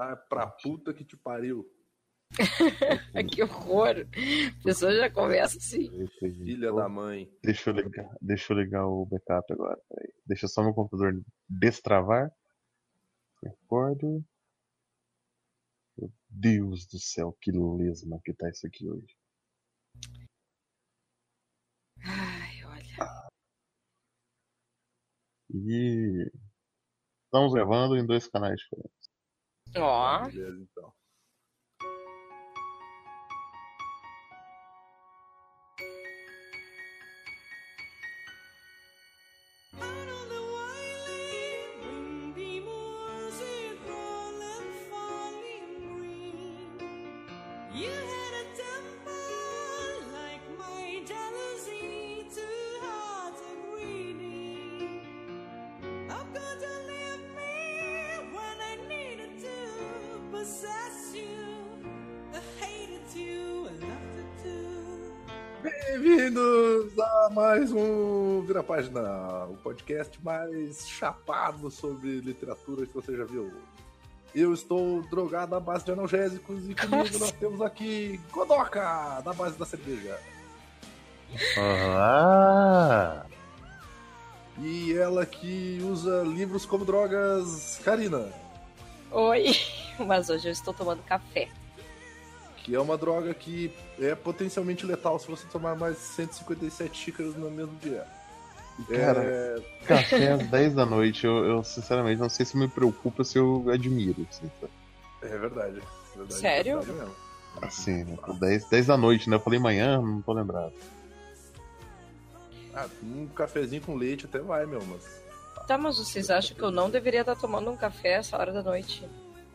Ah, pra puta que te pariu. que horror. A pessoa já começa assim. Filha da mãe. Deixa eu ligar, deixa eu ligar o backup agora. Peraí. Deixa só meu computador destravar. Recordo. Meu Deus do céu, que lesma que tá isso aqui hoje. Ai, olha. E estamos gravando em dois canais diferentes. Ó. Beleza, então. Bem-vindos a mais um Vira Página, o podcast mais chapado sobre literatura que você já viu. Eu estou drogado à base de analgésicos e comigo nós temos aqui Godoka, da base da cerveja. Olá! E ela que usa livros como drogas, Karina, Oi. Mas hoje eu estou tomando café. Que é uma droga que é potencialmente letal se você tomar mais de 157 xícaras no mesmo dia. Cara, É, café às 10 da noite, eu, eu, sinceramente não sei se me preocupa se eu admiro. Assim, tá? é verdade. é verdade, Sério? é verdade mesmo. assim né? 10, 10 da noite, né? Eu falei manhã, não tô lembrado. Ah, um cafezinho com leite até vai, meu, mas. Tá, mas vocês acham que eu não deveria estar tomando um café essa hora da noite?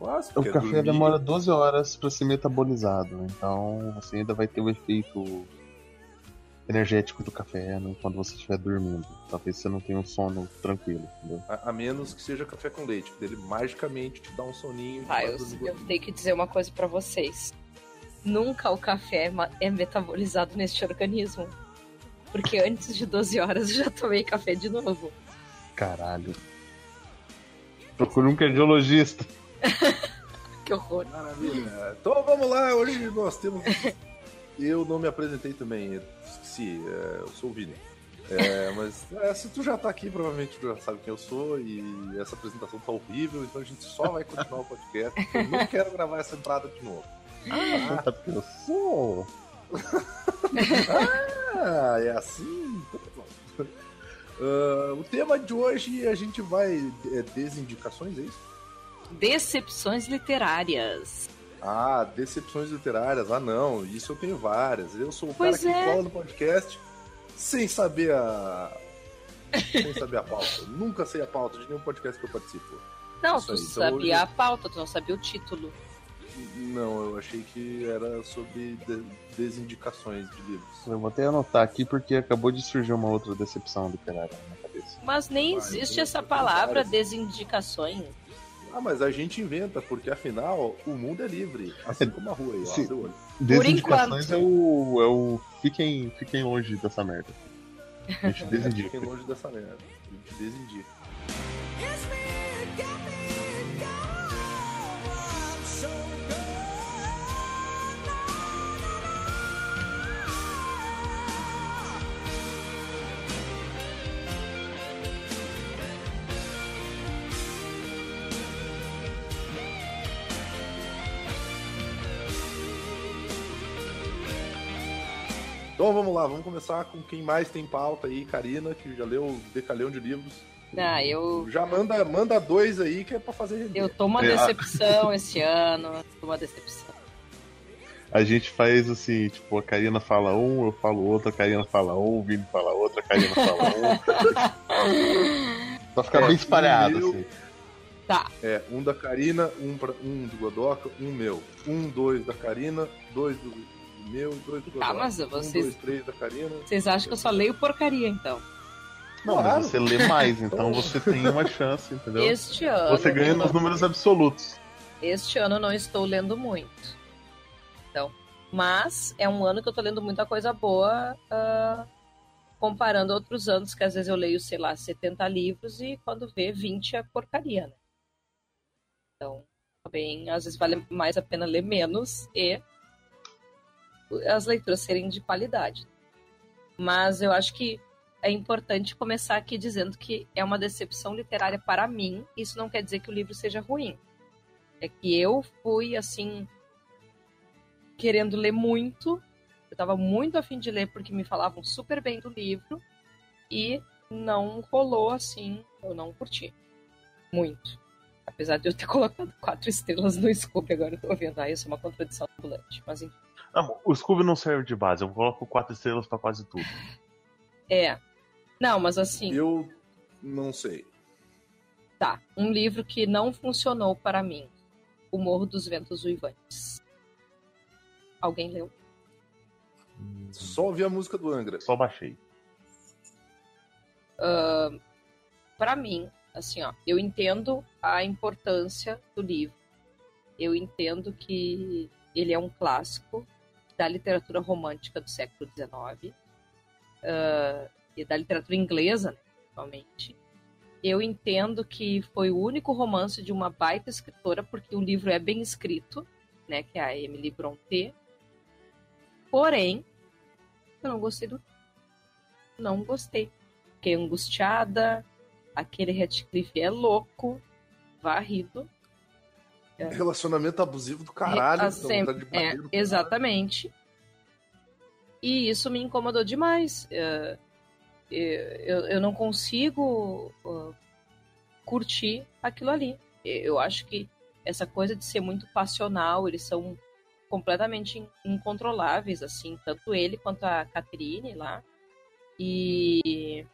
Quase, O porque café dormir- demora 12 horas pra ser metabolizado, então você ainda vai ter o efeito energético do café né, quando você estiver dormindo. Talvez você não tenha um sono tranquilo, entendeu? A, a menos que seja café com leite, que ele magicamente te dá um soninho. vai eu, eu tenho que dizer uma coisa pra vocês. Nunca o café é é metabolizado neste organismo. Porque antes de 12 horas eu já tomei café de novo. Caralho. Procure um cardiologista. Que horror. Maravilha. Então vamos lá, hoje nós temos. Eu não me apresentei também, esqueci, é, eu sou o Vini. É, mas é, se tu já tá aqui, provavelmente tu já sabe quem eu sou e essa apresentação tá horrível, então a gente só vai continuar o podcast. Eu não quero gravar essa entrada de novo. Ah, sabe quem eu sou? Ah, é assim? Então tá bom. Ah, o tema de hoje a gente vai. É desindicações, é isso? Decepções literárias. Ah, decepções literárias. Ah, não, isso eu tenho várias. Eu sou o Pois cara que é. cola no podcast sem saber a. sem saber a pauta. Nunca sei a pauta de nenhum podcast que eu participo. Não, Isso tu aí, então sabia hoje- a pauta, tu não sabia o título. Não, eu achei que era sobre de- desindicações de livros. Eu vou até anotar aqui porque acabou de surgir uma outra decepção literária na minha cabeça. Mas nem Ah, existe então essa palavra várias. desindicações. Ah, mas a gente inventa, porque afinal o mundo é livre. Assim como a rua aí, ó. Sim. abre o olho. Desindicações é o. é o. Fiquem, fiquem longe dessa merda. A gente Fiquem desindica. longe dessa merda. A gente desindica. Então vamos lá, vamos começar com quem mais tem pauta aí, Karina, que já leu decalhão de livros. Ah, eu, Já manda, manda dois aí que é pra fazer render. eu tô uma É, decepção esse ano. Tô uma decepção. A gente faz assim, tipo, a Karina fala um, eu falo outro, a Karina fala um, o Vini fala outro, a Karina fala um. pra ficar É, bem espalhado, meu- assim. Tá, É, um da Karina, um, pra, um do Godoka, um meu. Um, dois da Karina, dois do meu, dois do. Tá, mas Um, vocês- dois, três da Karina. vocês acham que eu só leio porcaria então? Não, Claro. mas você lê mais, então você tem uma chance, entendeu? Este ano. Você ganha nos números absolutos. Este ano eu não estou lendo muito. Então, mas é um ano que eu tô lendo muita coisa boa, ah, comparando outros anos, que às vezes eu leio, sei lá, 70 livros e quando vê 20 é porcaria, né? Então, Também, às vezes, vale mais a pena ler menos e as leituras serem de qualidade. Mas eu acho que é importante começar aqui dizendo que é uma decepção literária para mim. Isso não quer dizer que o livro seja ruim. É que eu fui, assim, querendo ler muito. Eu estava muito afim de ler porque me falavam super bem do livro. E não rolou assim, eu não curti. Muito. Apesar de eu ter colocado quatro estrelas no Scoop, agora eu tô vendo. Ah, isso é uma contradição ambulante. Mas enfim. Não, o Scooby não serve de base, eu coloco quatro estrelas pra quase tudo. É. Não, mas assim, Eu não sei. tá. Um livro que não funcionou para mim. O Morro dos Ventos Uivantes. Alguém leu? Só ouvi a música do Angra. Só baixei. Para mim, assim, ó, eu entendo a importância do livro. Eu entendo que ele é um clássico da literatura romântica do século XIX ah, e da literatura inglesa, né, principalmente. Eu entendo que foi o único romance de uma baita escritora, porque o livro é bem escrito, né, que é a Emily Brontë. Porém, eu não gostei do não gostei. Fiquei angustiada. Aquele Radcliffe é louco, varrido. Relacionamento abusivo do caralho. Ah, sempre- vontade de bater é, caralho. exatamente. E isso me incomodou demais. É, Eu, eu não consigo uh, curtir aquilo ali. Eu acho que essa coisa de ser muito passional, eles são completamente in- incontroláveis, assim, tanto ele quanto a Catherine lá. E.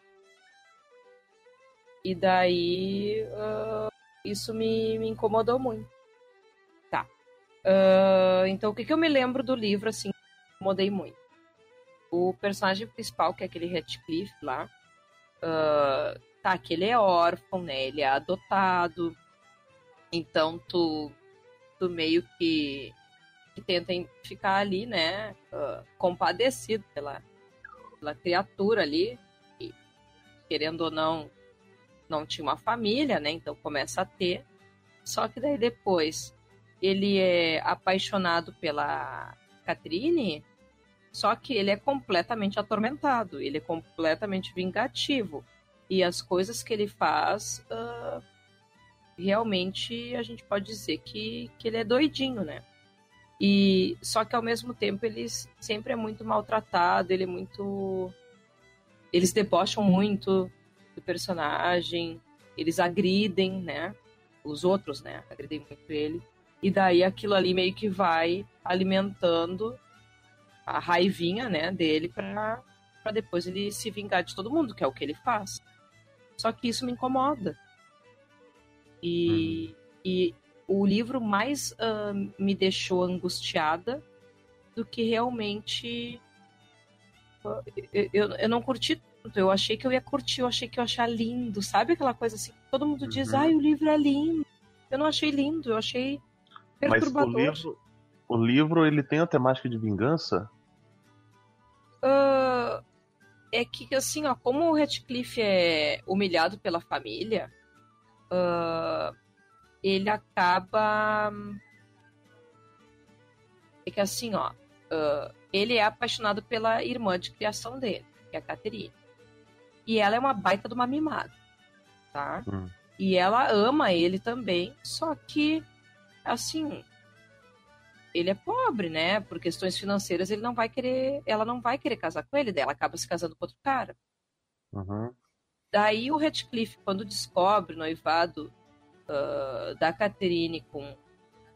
E daí. isso me, me incomodou muito. Ah, então, o que, que eu me lembro do livro, assim, incomodei muito? O personagem principal, que é aquele Radcliffe lá, ah, tá, que ele é órfão, né? Ele é adotado. Então, tu, tu meio que, que tenta ficar ali, né? ah, compadecido pela, pela criatura ali. Querendo ou não, não tinha uma família, né? Então começa a ter. Só que daí depois ele é apaixonado pela Catherine, só que ele é completamente atormentado, ele é completamente vingativo. E as coisas que ele faz, ah, realmente a gente pode dizer que, que ele é doidinho, né? E só que ao mesmo tempo ele sempre é muito maltratado, ele é muito. Eles debocham muito do personagem, eles agridem, né? Os outros, né? Agridem muito ele. E daí aquilo ali meio que vai alimentando a raivinha, né, dele pra, pra depois ele se vingar de todo mundo, que é o que ele faz. Só que isso me incomoda. E, e o livro mais ah, me deixou angustiada do que realmente. ah, Eu, eu, não curti tanto. Eu achei que eu ia curtir, eu achei que eu ia achar lindo. Sabe aquela coisa assim? que Todo mundo diz, Uhum. ai, o livro é lindo. Eu não achei lindo, eu achei Mas o livro, o livro, ele tem a temática de vingança? Ah, é que, assim, ó, como o Radcliffe é humilhado pela família, ah, ele acaba. É que, assim, ó, ah, ele é apaixonado pela irmã de criação dele, que é a Catherine. E ela é uma baita de uma mimada, tá? Hum. E ela ama ele também, só que, assim, ele é pobre, né? Por questões financeiras, ele não vai querer, ela não vai querer casar com ele, daí ela acaba se casando com outro cara. Uhum. Daí o Radcliffe, quando descobre o noivado ah, da Catherine com,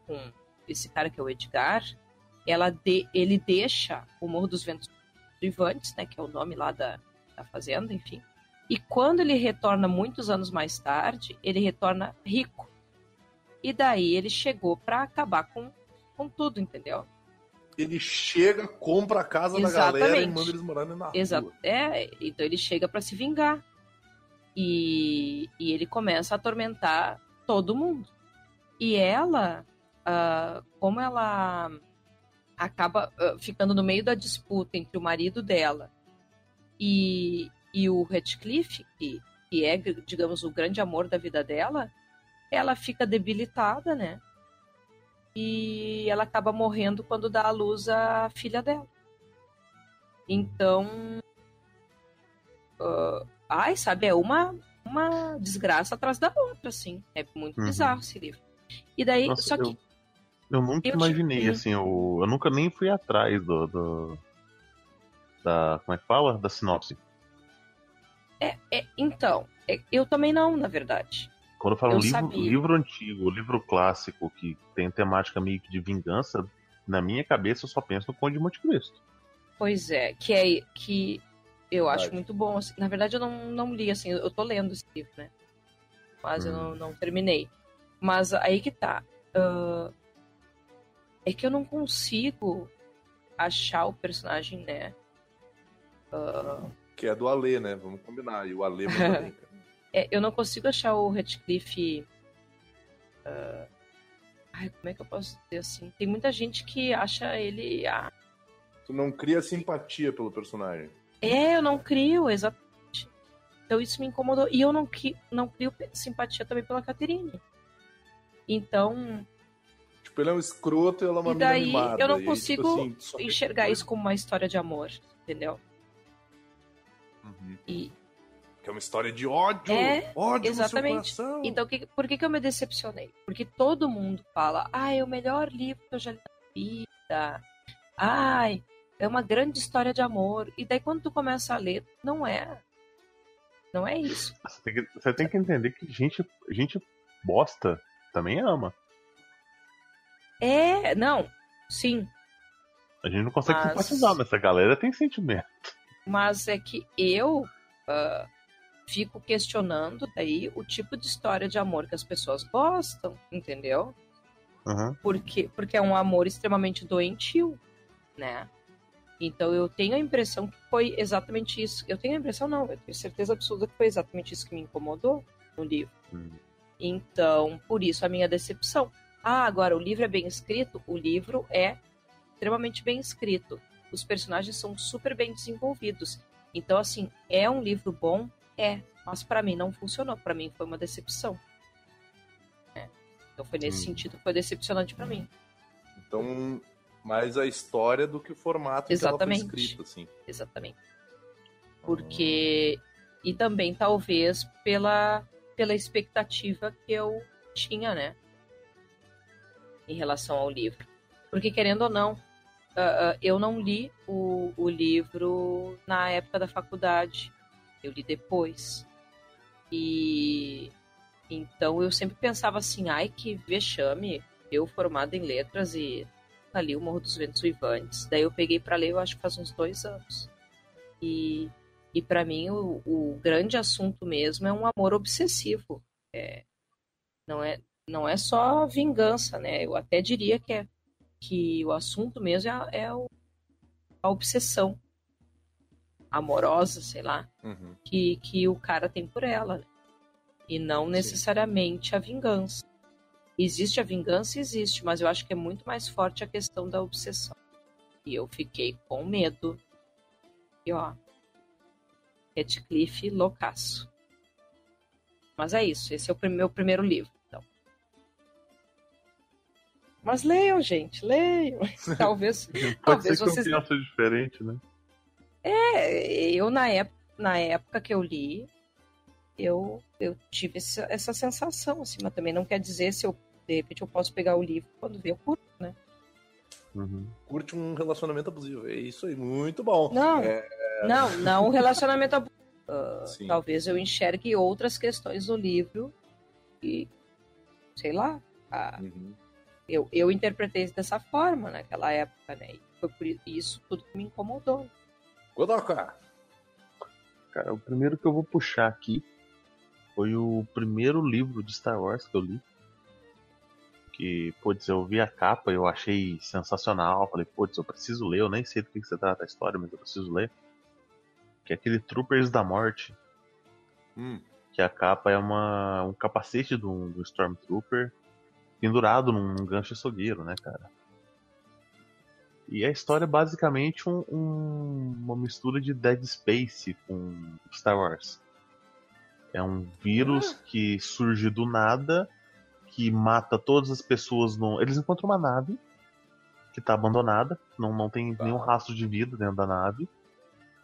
com esse cara que é o Edgar, ela de- ele deixa o Morro dos Ventos Privantes, né? Que é o nome lá da, da fazenda, enfim. E quando ele retorna muitos anos mais tarde, ele retorna rico. E daí ele chegou para acabar com, com tudo, entendeu? Ele chega, compra a casa da galera e Exatamente. manda eles morarem na Exato. rua. É, então ele chega para se vingar. E, e ele começa a atormentar todo mundo. E ela, ah, como ela acaba ah, ficando no meio da disputa entre o marido dela e, e o Radcliffe, que, que é, digamos, o grande amor da vida dela, ela fica debilitada, né? e ela acaba morrendo quando dá à luz a filha dela. Então, ah, ai, sabe, é uma uma desgraça atrás da outra, assim. É muito Uhum. bizarro esse livro. E daí, Nossa, só que eu, eu nunca eu imaginei, tive- assim, eu, eu nunca nem fui atrás do, do- Da. Como é que fala? Da sinopse. é, é- então, é- eu também não, na verdade. Quando eu falo Eu livro, sabia. livro antigo, livro clássico, que tem temática meio que de vingança, na minha cabeça eu só penso no Conde de Monte Cristo. Pois é, que é que eu acho muito bom. assim. Na verdade, eu não, não li, assim, eu tô lendo esse livro, né? Mas eu Hum. não, não terminei. Mas aí que tá. ah, é que eu não consigo achar o personagem, né? Ah, Que é do Alê, né? Vamos combinar. E o Alê manda bem, cara. É, eu não consigo achar o Radcliffe. ah, ai, como é que eu posso dizer assim? Tem muita gente que acha ele. ah, Tu não cria simpatia pelo personagem. É, eu não crio, exatamente. Então isso me incomodou. E eu não, não crio simpatia também pela Caterine. Então, Tipo, ele é um escroto e ela é uma E daí, mimada. eu não E tipo consigo assim, só tem enxergar isso como uma história de amor, entendeu? Uhum. E Que é uma história de ódio. É, ódio exatamente. no seu coração. então, que, por que, que eu me decepcionei? Porque todo mundo fala, ai, é o melhor livro que eu já li na vida. Ai, é uma grande história de amor. E daí quando tu começa a ler, não é. Não é isso. Você tem que, você tem que entender que gente, gente bosta também ama. É, não, sim. A gente não consegue Mas- simpatizar, mas essa galera tem sentimento. Mas é que eu ah, fico questionando daí o tipo de história de amor que as pessoas gostam, entendeu? Uhum. Porque, porque é um amor extremamente doentio, né? Então eu tenho a impressão que foi exatamente isso. Eu tenho a impressão, não, eu tenho certeza absoluta que foi exatamente isso que me incomodou no livro. Hum. Então, por isso a minha decepção. Ah, agora o livro é bem escrito? O livro é extremamente bem escrito. Os personagens são super bem desenvolvidos. Então, assim, é um livro bom? É. Mas pra mim não funcionou. Pra mim foi uma decepção. É. Então foi nesse Hum. sentido, foi decepcionante pra mim. Então, mais a história do que o formato Exatamente. que ela foi escrita, assim. Exatamente. Porque. E também, talvez, pela, pela expectativa que eu tinha, né? Em relação ao livro. Porque, querendo ou não, ah, ah, eu não li o, o livro na época da faculdade. Eu li depois. E. Então eu sempre pensava assim, ai que vexame, eu formada em letras e ali o Morro dos Ventos Uivantes. Daí eu peguei pra ler, eu acho que faz uns dois anos. E, e para mim o, o grande assunto mesmo é um amor obsessivo. É, não é não é só vingança, né? Eu até diria que é que o assunto mesmo é, é o- a obsessão amorosa, sei lá, Uhum. que, que o cara tem por ela. né? E não necessariamente a vingança. Existe a vingança, existe, mas eu acho que é muito mais forte a questão da obsessão. E eu fiquei com medo. E ó, Redcliffe loucaço. Mas é isso, esse é o meu primeiro livro, então. Mas leiam, gente, leiam. Talvez, Pode talvez ser que vocês diferente, né? É, eu na época, na época que eu li, eu, eu tive essa, essa sensação, assim, mas também não quer dizer se eu, de repente, eu posso pegar o livro quando ver eu curto, né? Uhum. Curte um relacionamento abusivo. É isso aí, muito bom. Não, É, não, não um relacionamento abusivo. Sim. talvez eu enxergue outras questões do livro e, sei lá, ah, Uhum. eu, eu interpretei dessa forma naquela época, né? E foi por isso tudo que me incomodou. Godoka! Cara, o primeiro que eu vou puxar aqui foi o primeiro livro de Star Wars que eu li. Que, putz, eu vi a capa e eu achei sensacional. Falei, putz, eu preciso ler. Eu nem sei do que que se trata a história, mas eu preciso ler. Que é aquele Troopers da Morte. Hum. Que a capa é uma, um capacete do, do Stormtrooper pendurado num gancho açougueiro, né, cara? E a história é basicamente um- um- uma mistura de Dead Space com Star Wars. É um vírus que surge do nada, que mata todas as pessoas no. Eles encontram uma nave que tá abandonada, não, não tem Tá. nenhum rastro de vida dentro da nave.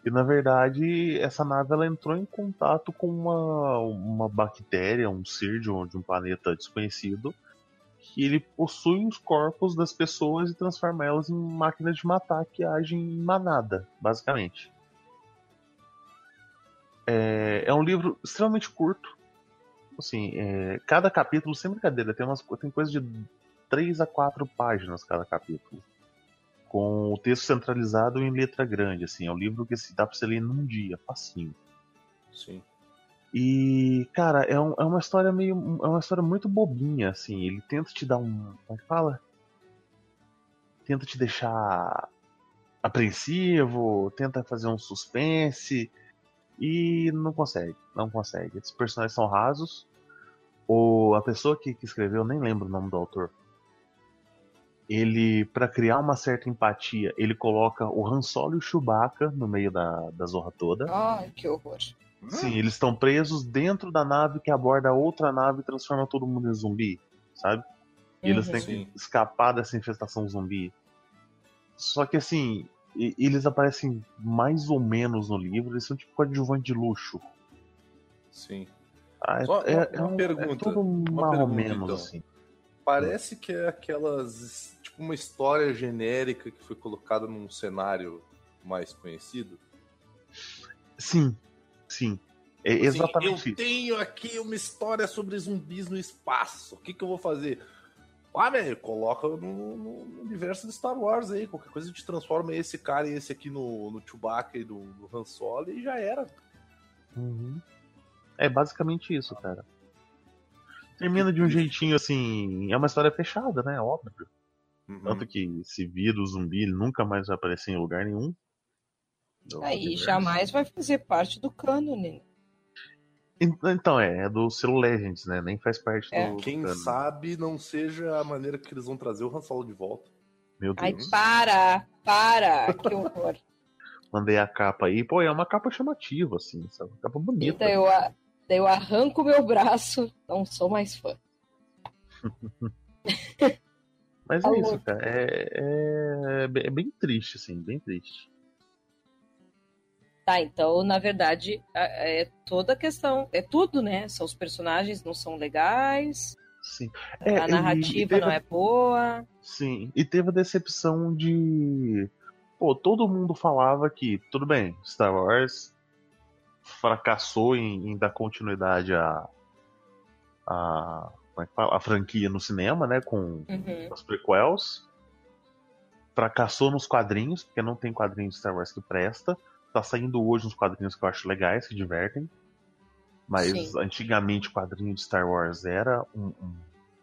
E na verdade, essa nave ela entrou em contato com uma, uma bactéria, um ser de um, de um planeta desconhecido, que ele possui os corpos das pessoas e transforma elas em máquinas de matar que agem em manada, basicamente. É, é um livro extremamente curto. Assim, é, cada capítulo, sem brincadeira, tem, umas, tem coisa de 3 a 4 páginas cada capítulo. Com o texto centralizado em letra grande, assim. É um livro que assim, dá pra você ler num dia, facinho. Sim. E, cara, é, um- é uma história meio. É uma história muito bobinha, assim. Ele tenta te dar um. Como é que fala? Tenta te deixar apreensivo, tenta fazer um suspense. E não consegue, não consegue. Esses personagens são rasos. O, a pessoa que, que escreveu, nem lembro o nome do autor. Ele, pra criar uma certa empatia, ele coloca o Han Solo e o Chewbacca no meio da, da zorra toda. Ai, que horror. Sim, eles estão presos dentro da nave que aborda outra nave e transforma todo mundo em zumbi, sabe? E eles Uhum. têm que escapar dessa infestação zumbi. Só que assim, eles aparecem mais ou menos no livro, eles são tipo coadjuvante de luxo. Sim. Ah, é, Só é, uma- é um- pergunta, é tudo mais ou menos então. assim. Parece que é aquelas. Tipo, uma história genérica que foi colocada num cenário mais conhecido. Sim, sim. É Assim, exatamente eu isso. tenho aqui uma história sobre zumbis no espaço. O que, que eu vou fazer? Ah, velho, coloca no, no universo de Star Wars aí. Qualquer coisa a gente transforma esse cara e esse aqui no, no Chewbacca e do, do Han Solo e já era. Uhum. É basicamente isso, cara. Termina de um jeitinho assim. É uma história fechada, né? Óbvio. Uhum. Tanto que se vira o zumbi, ele nunca mais vai aparecer em lugar nenhum. Do Aí universo. jamais vai fazer parte do cânone. En- Então, é, é do selo Legends, né? Nem faz parte É. do. Quem do- sabe não seja a maneira que eles vão trazer o Han Solo de volta. Meu Ai, Deus. para! Para! Que horror. Mandei a capa aí. Pô, é uma capa chamativa, assim, sabe? Uma capa bonita. daí eu, a- daí eu arranco meu braço, não sou mais fã. Mas é isso, cara. É, é, é bem triste, assim, bem triste. Tá, então, na verdade, é toda a questão, é tudo, né? São os personagens não são legais, Sim. É, a narrativa teve- não é boa. Sim, e teve a decepção de. Pô, todo mundo falava que, tudo bem, Star Wars fracassou em, em dar continuidade a. a. fala? A franquia no cinema, né? Com Uhum. as prequels. Fracassou nos quadrinhos, porque não tem quadrinho de Star Wars que presta. Tá saindo hoje uns quadrinhos que eu acho legais, que divertem. Mas Sim. antigamente o quadrinho de Star Wars era um- um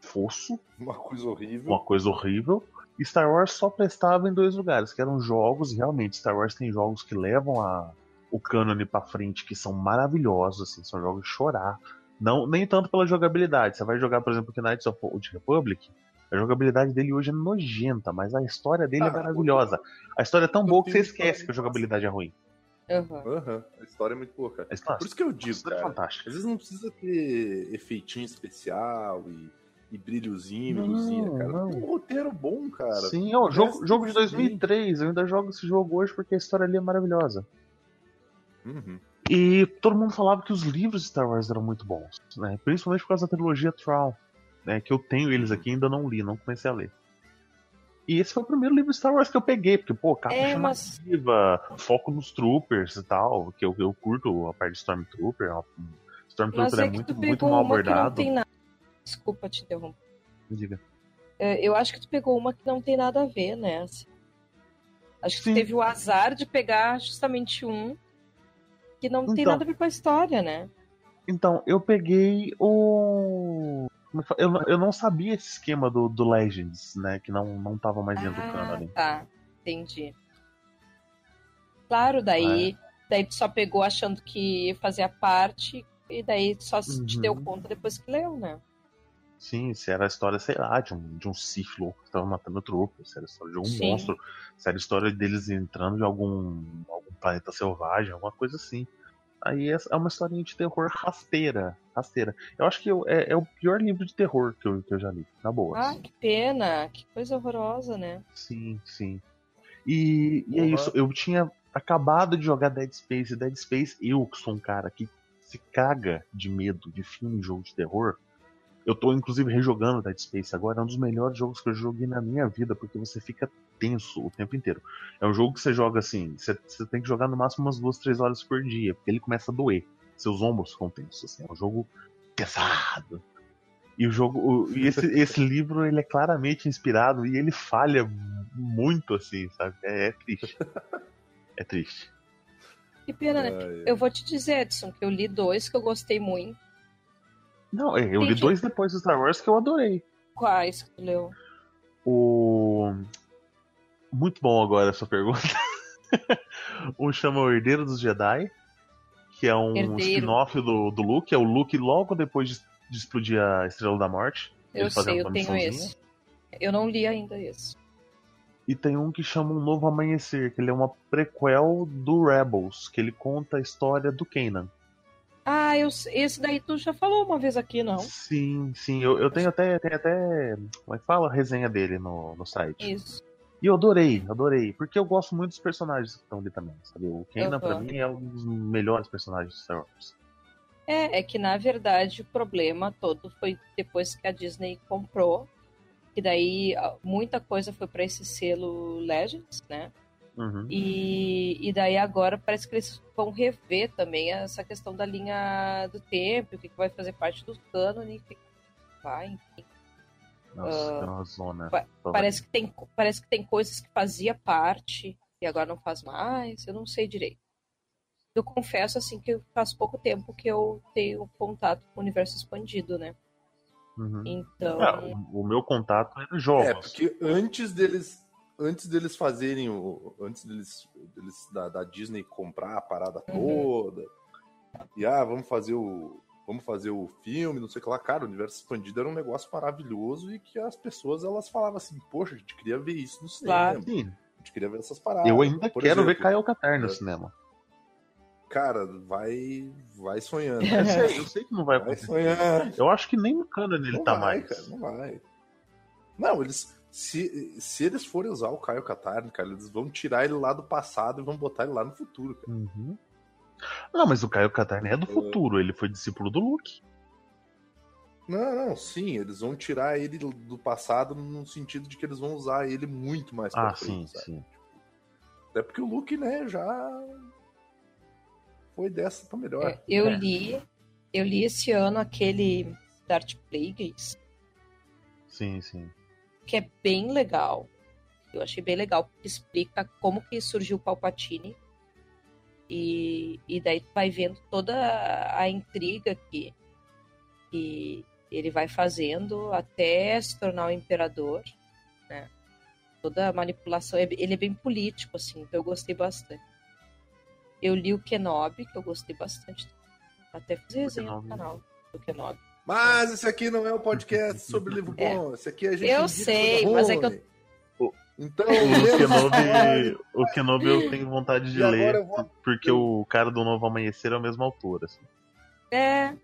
fosso Uma coisa horrível. uma coisa horrível. E Star Wars só prestava em dois lugares, que eram jogos, e realmente, Star Wars tem jogos que levam a, o cânone pra frente, que são maravilhosos, assim, são jogos de chorar. Não, nem tanto pela jogabilidade. Você vai jogar, por exemplo, o Knights of the Old Republic, a jogabilidade dele hoje é nojenta, mas a história dele é Ah, maravilhosa. A história é tão boa que você esquece que a jogabilidade é ruim. Uhum. Aham, A história é muito boa, cara. Por isso que eu digo, é cara. fantástica. Às vezes não precisa ter efeitinho especial e, e brilhozinho, luzinha, Não, cara. não. Tem um roteiro bom, cara. Sim, ó, O jogo, resto jogo de sim. 2003, eu ainda jogo esse jogo hoje porque a história ali é maravilhosa. Uhum. E todo mundo falava que os livros de Star Wars eram muito bons, né? Principalmente por causa da trilogia Thrawn, né? Que eu tenho eles aqui e ainda não li, não comecei a ler. E esse foi o primeiro livro de Star Wars que eu peguei, porque, pô, capa É, mas- chamativa, foco nos troopers e tal, que eu, eu curto a parte de Stormtrooper. Mas Stormtrooper é, é, que muito, tu muito mal abordado. tem nada. Desculpa te interromper. Diga. É, Eu acho que tu pegou uma que não tem nada a ver, né? assim. Acho que tu Sim. teve o azar de pegar justamente um que não tem Então. nada a ver com a história, né? Então, eu peguei o. Eu, não- eu não sabia esse esquema do, do Legends, né? Que não, não tava mais dentro do Ah, canon. tá. Entendi. Claro, daí, É. daí tu só pegou achando que fazia parte e daí só se te Uhum. deu conta depois que leu, né? Sim, se era a história, sei lá, de um, de um Sith louco que tava matando tropa, se era a história de algum monstro, se era a história deles entrando em algum, algum planeta selvagem, alguma coisa assim. Aí é é uma historinha de terror rasteira. Rasteira. Eu acho que eu- é, é o pior livro de terror que eu, que eu já li. Na boa. Ah, assim. que pena. Que coisa horrorosa, né? Sim, sim. E, e é Porra. isso. Eu tinha acabado de jogar Dead Space. E Dead Space, eu que sou um cara que se caga de medo de filme e jogo de terror. Eu tô inclusive rejogando Dead Space agora. É um dos melhores jogos que eu joguei na minha vida, porque você fica tenso o tempo inteiro. É um jogo que você joga assim, você, você tem que jogar no máximo umas duas, três horas por dia, porque ele começa a doer. Seus ombros ficam tensos. Assim. É um jogo pesado. E o jogo. o- e esse, esse livro ele é claramente inspirado e ele falha muito, assim, sabe? É, é triste. É triste. Que pena, né? Eu vou te dizer, Edson, que eu li dois que eu gostei muito. Não, é, eu li dois depois do Star Wars que eu adorei. Quais que tu leu? O. Muito bom agora essa pergunta. um chama O Herdeiro dos Jedi, que é um spin-off do, do Luke. É o Luke logo depois de, de explodir a Estrela da Morte. Eu sei, eu tenho esse. Eu não li ainda esse. E tem um que chama Um Novo Amanhecer, que ele é uma prequel do Rebels, que ele conta a história do Kanan. Ah, eu, esse daí tu já falou uma vez aqui, não? Sim, sim, eu, eu tenho até, tenho até. Como é que fala? A resenha dele no, no site. Isso. E eu adorei, adorei. Porque eu gosto muito dos personagens que estão ali também, sabe? O Kanan, pra mim, é um dos melhores personagens de Star Wars. É, é que na verdade o problema todo foi depois que a Disney comprou, que daí muita coisa foi para esse selo Legends, né? Uhum. E, e daí agora parece que eles vão rever também essa questão da linha do tempo, o que, que vai fazer parte do cânone, o que que vai, enfim. Nossa, Ah, é uma zona. pa- Parece que, tem, parece que tem coisas que fazia parte e agora não faz mais, eu não sei direito. Eu confesso assim que faz pouco tempo que eu tenho contato com o universo expandido, né? Uhum. Então, Ah, o, o meu contato era jogos. É, porque antes deles. Antes deles fazerem o. Antes deles, deles da, da Disney comprar a parada Uhum. toda. E ah, vamos fazer o. Vamos fazer o filme, não sei o que lá. Cara, o universo expandido era um negócio maravilhoso e que as pessoas elas falavam assim, poxa, a gente queria ver isso no cinema. Claro. Sim, A gente queria ver essas paradas. eu ainda Por quero ver exemplo, Kyle Katarn no é. cinema. Cara, vai. Vai sonhando. Eu sei, eu sei que não vai Vai sonhando. Eu acho que nem no canon ele não tá vai, mais. cara, não vai. Não, eles. Se, se eles forem usar o Caio Katarn, cara, eles vão tirar ele lá do passado e vão botar ele lá no futuro, cara. Uhum. Não, mas o Kyle Katarn é do futuro, ele foi discípulo do Luke. Não, não, sim, eles vão tirar ele do passado no sentido de que eles vão usar ele muito mais pra Ah, sim, frente, sabe? sim. Até porque o Luke, né, já foi dessa pra melhor. é, eu É. li, eu li esse ano aquele Darth Plagueis, Sim, sim. que é bem legal. Eu achei bem legal, porque explica como que surgiu o Palpatine. E, e daí tu vai vendo toda a intriga que, que ele vai fazendo até se tornar o imperador, né? Toda a manipulação, ele é bem político, assim, então eu gostei bastante. Eu li o Kenobi, que eu gostei bastante. Até fiz resenha no canal do Kenobi. Mas esse aqui não é um podcast sobre livro bom. Esse aqui a gente. Eu sei, mas é que eu- Então, O lemos Kenobi, o Kenobi eu tenho vontade de E ler, vou- porque o cara do Novo Amanhecer é o mesmo autor, assim. É,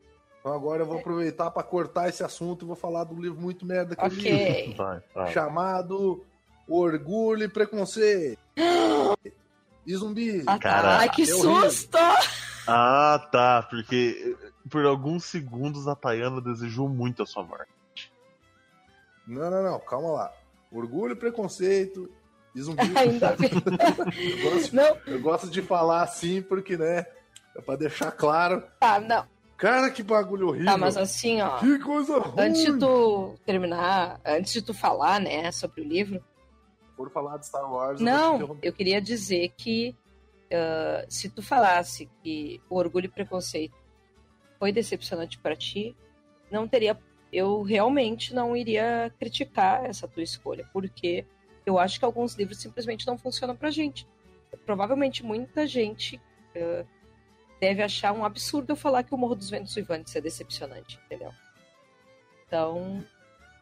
Então agora eu vou aproveitar pra cortar esse assunto e vou falar do livro muito merda que eu li. ok. Vai, vai. Chamado Orgulho e Preconceito. E zumbi. Ah, tá. Cara, Ai, que é susto! Ah, tá, porque por alguns segundos a Tayana desejou muito a sua morte. Não, não, não, calma lá. Orgulho e Preconceito e zumbi. Eu, gosto, Não, eu gosto de falar assim porque, né? É pra deixar claro. tá, não. Cara, que bagulho horrível. Tá, mas assim, ó. Que coisa ruim. Antes de tu terminar, antes de tu falar, né, sobre o livro, For falar de Star Wars, eu não, interromper. eu queria dizer que ah, se tu falasse que o Orgulho e Preconceito foi decepcionante pra ti, não teria, eu realmente não iria criticar essa tua escolha, porque eu acho que alguns livros simplesmente não funcionam pra gente. Provavelmente muita gente ah, deve achar um absurdo eu falar que o Morro dos Ventos Uivantes é decepcionante, entendeu? Então,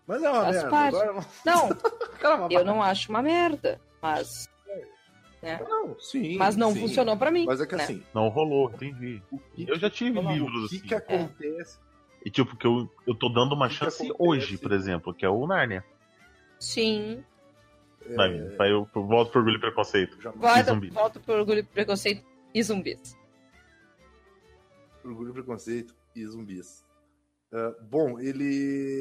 Mas é uma Faz merda. parte. Agora... não, Cara, uma eu não acho uma merda, mas Não, sim. Mas não sim. funcionou pra mim. Mas é que né? assim, Não rolou, entendi. que, Eu já tive livros o que, assim. que acontece? E tipo, que eu, eu tô dando uma chance acontece? hoje, por exemplo, que é o Narnia. Sim. Pra mim. Aí eu volto pro orgulho e preconceito. Já Volta, zumbi. volta pro orgulho e preconceito e zumbis. Orgulho, Preconceito e Zumbis. Ah, bom, ele,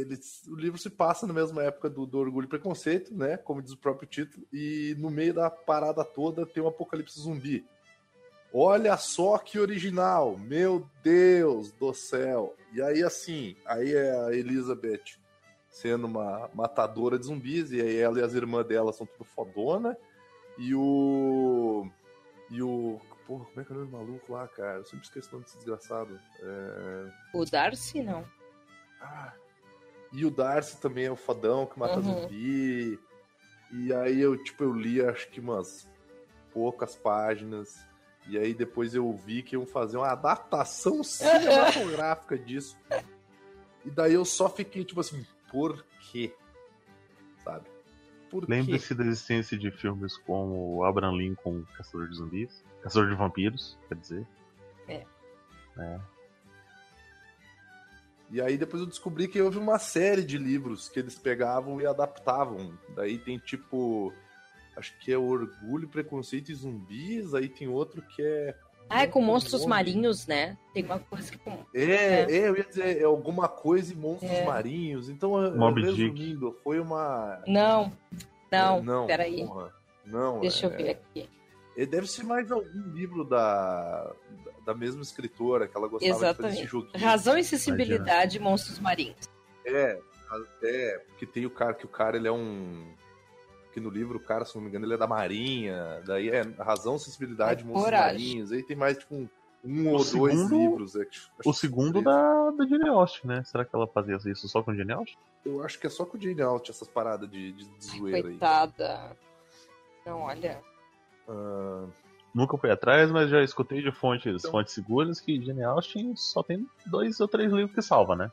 ele- O livro se passa na mesma época do, do Orgulho e Preconceito, né? Como diz o próprio título, e no meio da parada toda tem um apocalipse zumbi. Olha só que original! Meu Deus do céu! E aí, assim, aí é a Elizabeth sendo uma matadora de zumbis, e aí ela e as irmãs dela são tudo fodona, e o. E o. Porra, como é que é o nome do maluco lá, cara? Eu sempre esqueço o nome desse desgraçado. É... O Darcy, não. Ah, e o Darcy também é o fodão que mata Uhum. zumbi. E aí eu, tipo, eu li acho que umas poucas páginas. E aí depois eu vi que iam fazer uma adaptação cinematográfica disso. E daí eu só fiquei, tipo assim, por quê? Sabe? Por quê? Lembre-se da existência de filmes como Abraham Lincoln, Caçador de Zumbis, Caçador de Vampiros, quer dizer. É. É. E aí depois eu descobri que houve uma série de livros que eles pegavam e adaptavam. Daí tem tipo. Acho que é Orgulho, Preconceito e Zumbis. Aí tem outro que é. Ah, é com monstros marinhos, né? Tem uma coisa que com. É, é, eu ia dizer, é alguma coisa e monstros É. marinhos. Então, eu- Moby resumindo, foi uma. Não, não, não peraí. porra. Não, Deixa é, eu ver aqui. é, deve ser mais algum livro da, da mesma escritora que ela gostava de fazer esse Exatamente. joguinho. Razão e sensibilidade, monstros marinhos. É, é, porque tem o cara que o cara ele é um. Que no livro o cara, se não me engano, ele é da Marinha. Daí é Razão, Sensibilidade, É Monstros coragem. Marinhos. Aí tem mais tipo um, um O ou dois segundo- livros. é, acho- O segundo três. da, da Jane Austen, né? Será que ela fazia isso só com Jane Austen? Eu acho que é só com o Jane Out essas paradas de, de, de zoeira aí. Coitada. Não, olha. Ah, Nunca fui atrás, mas já escutei de fontes, Então- fontes seguras que Jane Austen só tem dois ou três livros que salva, né?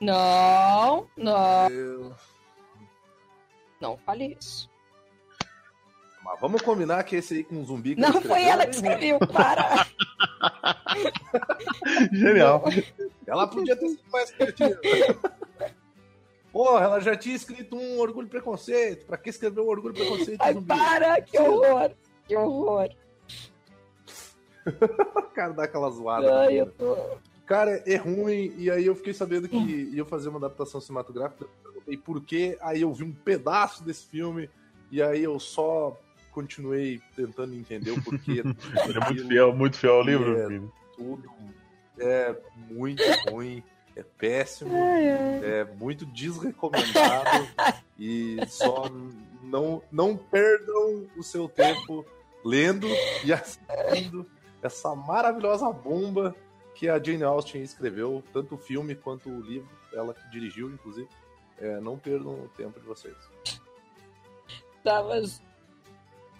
Não, não, eu- não fale isso. Mas vamos combinar que esse aí com o zumbi. que Não foi ela que escreveu, para! Genial. Ela podia ter sido mais criativa. Porra, ela já tinha escrito um Orgulho e Preconceito. Pra que escrever um Orgulho e Preconceito e Ai, zumbi? para! Que horror! Que horror! O cara dá aquela zoada. Ai, né? eu tô. Cara, é ruim, e aí eu fiquei sabendo que ia fazer uma adaptação cinematográfica, perguntei por quê, aí eu vi um pedaço desse filme, e aí eu só continuei tentando entender o porquê. Ele é muito fiel, muito fiel ao livro, É. filho. Tudo é muito ruim, é péssimo, é muito desrecomendado, e só não, não perdam o seu tempo lendo e assistindo essa maravilhosa bomba que a Jane Austen escreveu, tanto o filme quanto o livro, ela que dirigiu, inclusive. É, não perdam o tempo de vocês. Tá, mas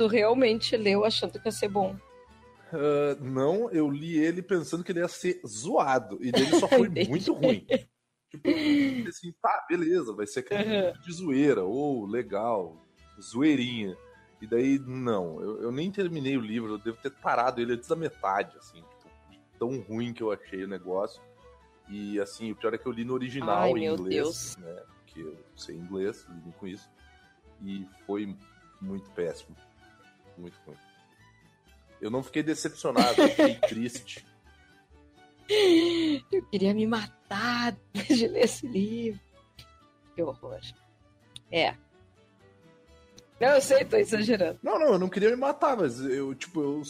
tu realmente leu achando que ia ser bom. Ah, não, eu li ele pensando que ele ia ser zoado, e dele só foi muito ruim. Tipo, assim, tá, beleza, vai ser aquele Uhum. de zoeira, ou legal, zoeirinha. E daí, não, eu, eu nem terminei o livro, eu devo ter parado ele antes da metade, assim, tipo, tão ruim que eu achei o negócio. E assim, o pior é que eu li no original Ai, em inglês, né? Porque eu sei inglês, lido com isso. E foi muito péssimo. Muito ruim. Eu não fiquei decepcionado, eu fiquei triste. Eu queria me matar de ler esse livro. Que horror. É. Não, eu sei, tô exagerando. Não, não, eu não queria me matar, mas eu, tipo, eu,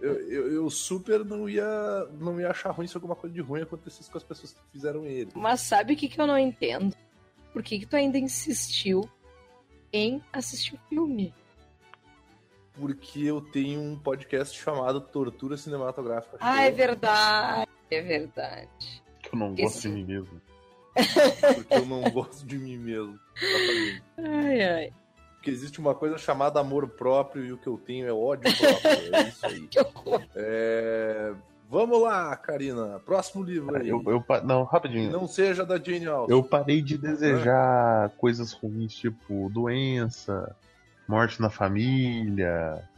eu, eu, eu super não ia, não ia achar ruim se alguma coisa de ruim acontecesse com as pessoas que fizeram ele. Mas sabe o que, que eu não entendo? Por que, que tu ainda insistiu em assistir o filme? Porque eu tenho um podcast chamado Tortura Cinematográfica. Ah, é verdade. É verdade. Que eu não Esse- gosto de mim mesmo. Porque eu não gosto de mim mesmo. Ai, ai. Porque existe uma coisa chamada amor próprio e o que eu tenho é ódio próprio. É isso aí. Que horror. É, Vamos lá, Karina. Próximo livro aí. Eu, eu não, Que rapidinho. não seja da Jane Austen. Eu parei de desejar coisas ruins, tipo doença, morte na família,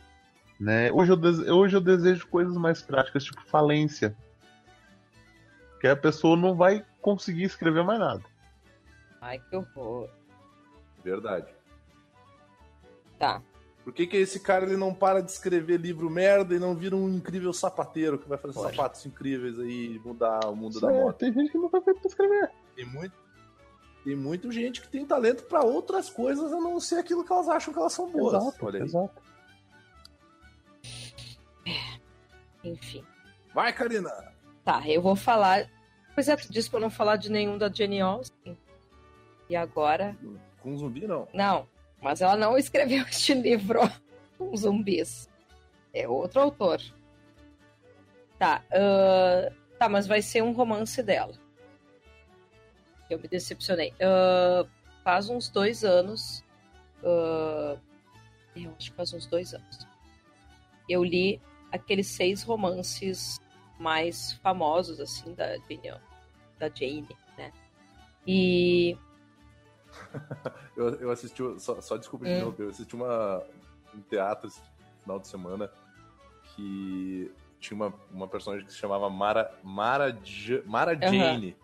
Né? Hoje, eu dese- hoje eu desejo coisas mais práticas, tipo falência. Que a pessoa não vai conseguir escrever mais nada. Ai, que horror. Verdade. Tá. Por que, que esse cara ele não para de escrever livro merda e não vira um incrível sapateiro que vai fazer Pode. sapatos incríveis aí e mudar o mundo da É, moda? tem gente que não pra escrever. Tem muito, tem muita gente que tem talento pra outras coisas a não ser aquilo que elas acham que elas são boas. Exato, Olha aí. exato. Enfim. Vai, Karina! Tá, eu vou falar. Pois é, tu disse pra eu não falar de nenhum da Jenny Austen. E agora. Com zumbi, não. Não, mas ela não escreveu este livro com zumbis. É outro autor. Tá, ah, tá, mas vai ser um romance dela. Eu me decepcionei. Ah, faz uns dois anos. ah, eu acho que faz uns dois anos. Eu li aqueles seis romances mais famosos, assim, da Jane, da Jane né? E Eu, eu assisti, só, só desculpa te Hum. interromper, eu assisti uma, um teatro final de semana que tinha uma, uma personagem que se chamava Mara, Mara, Mara Jane.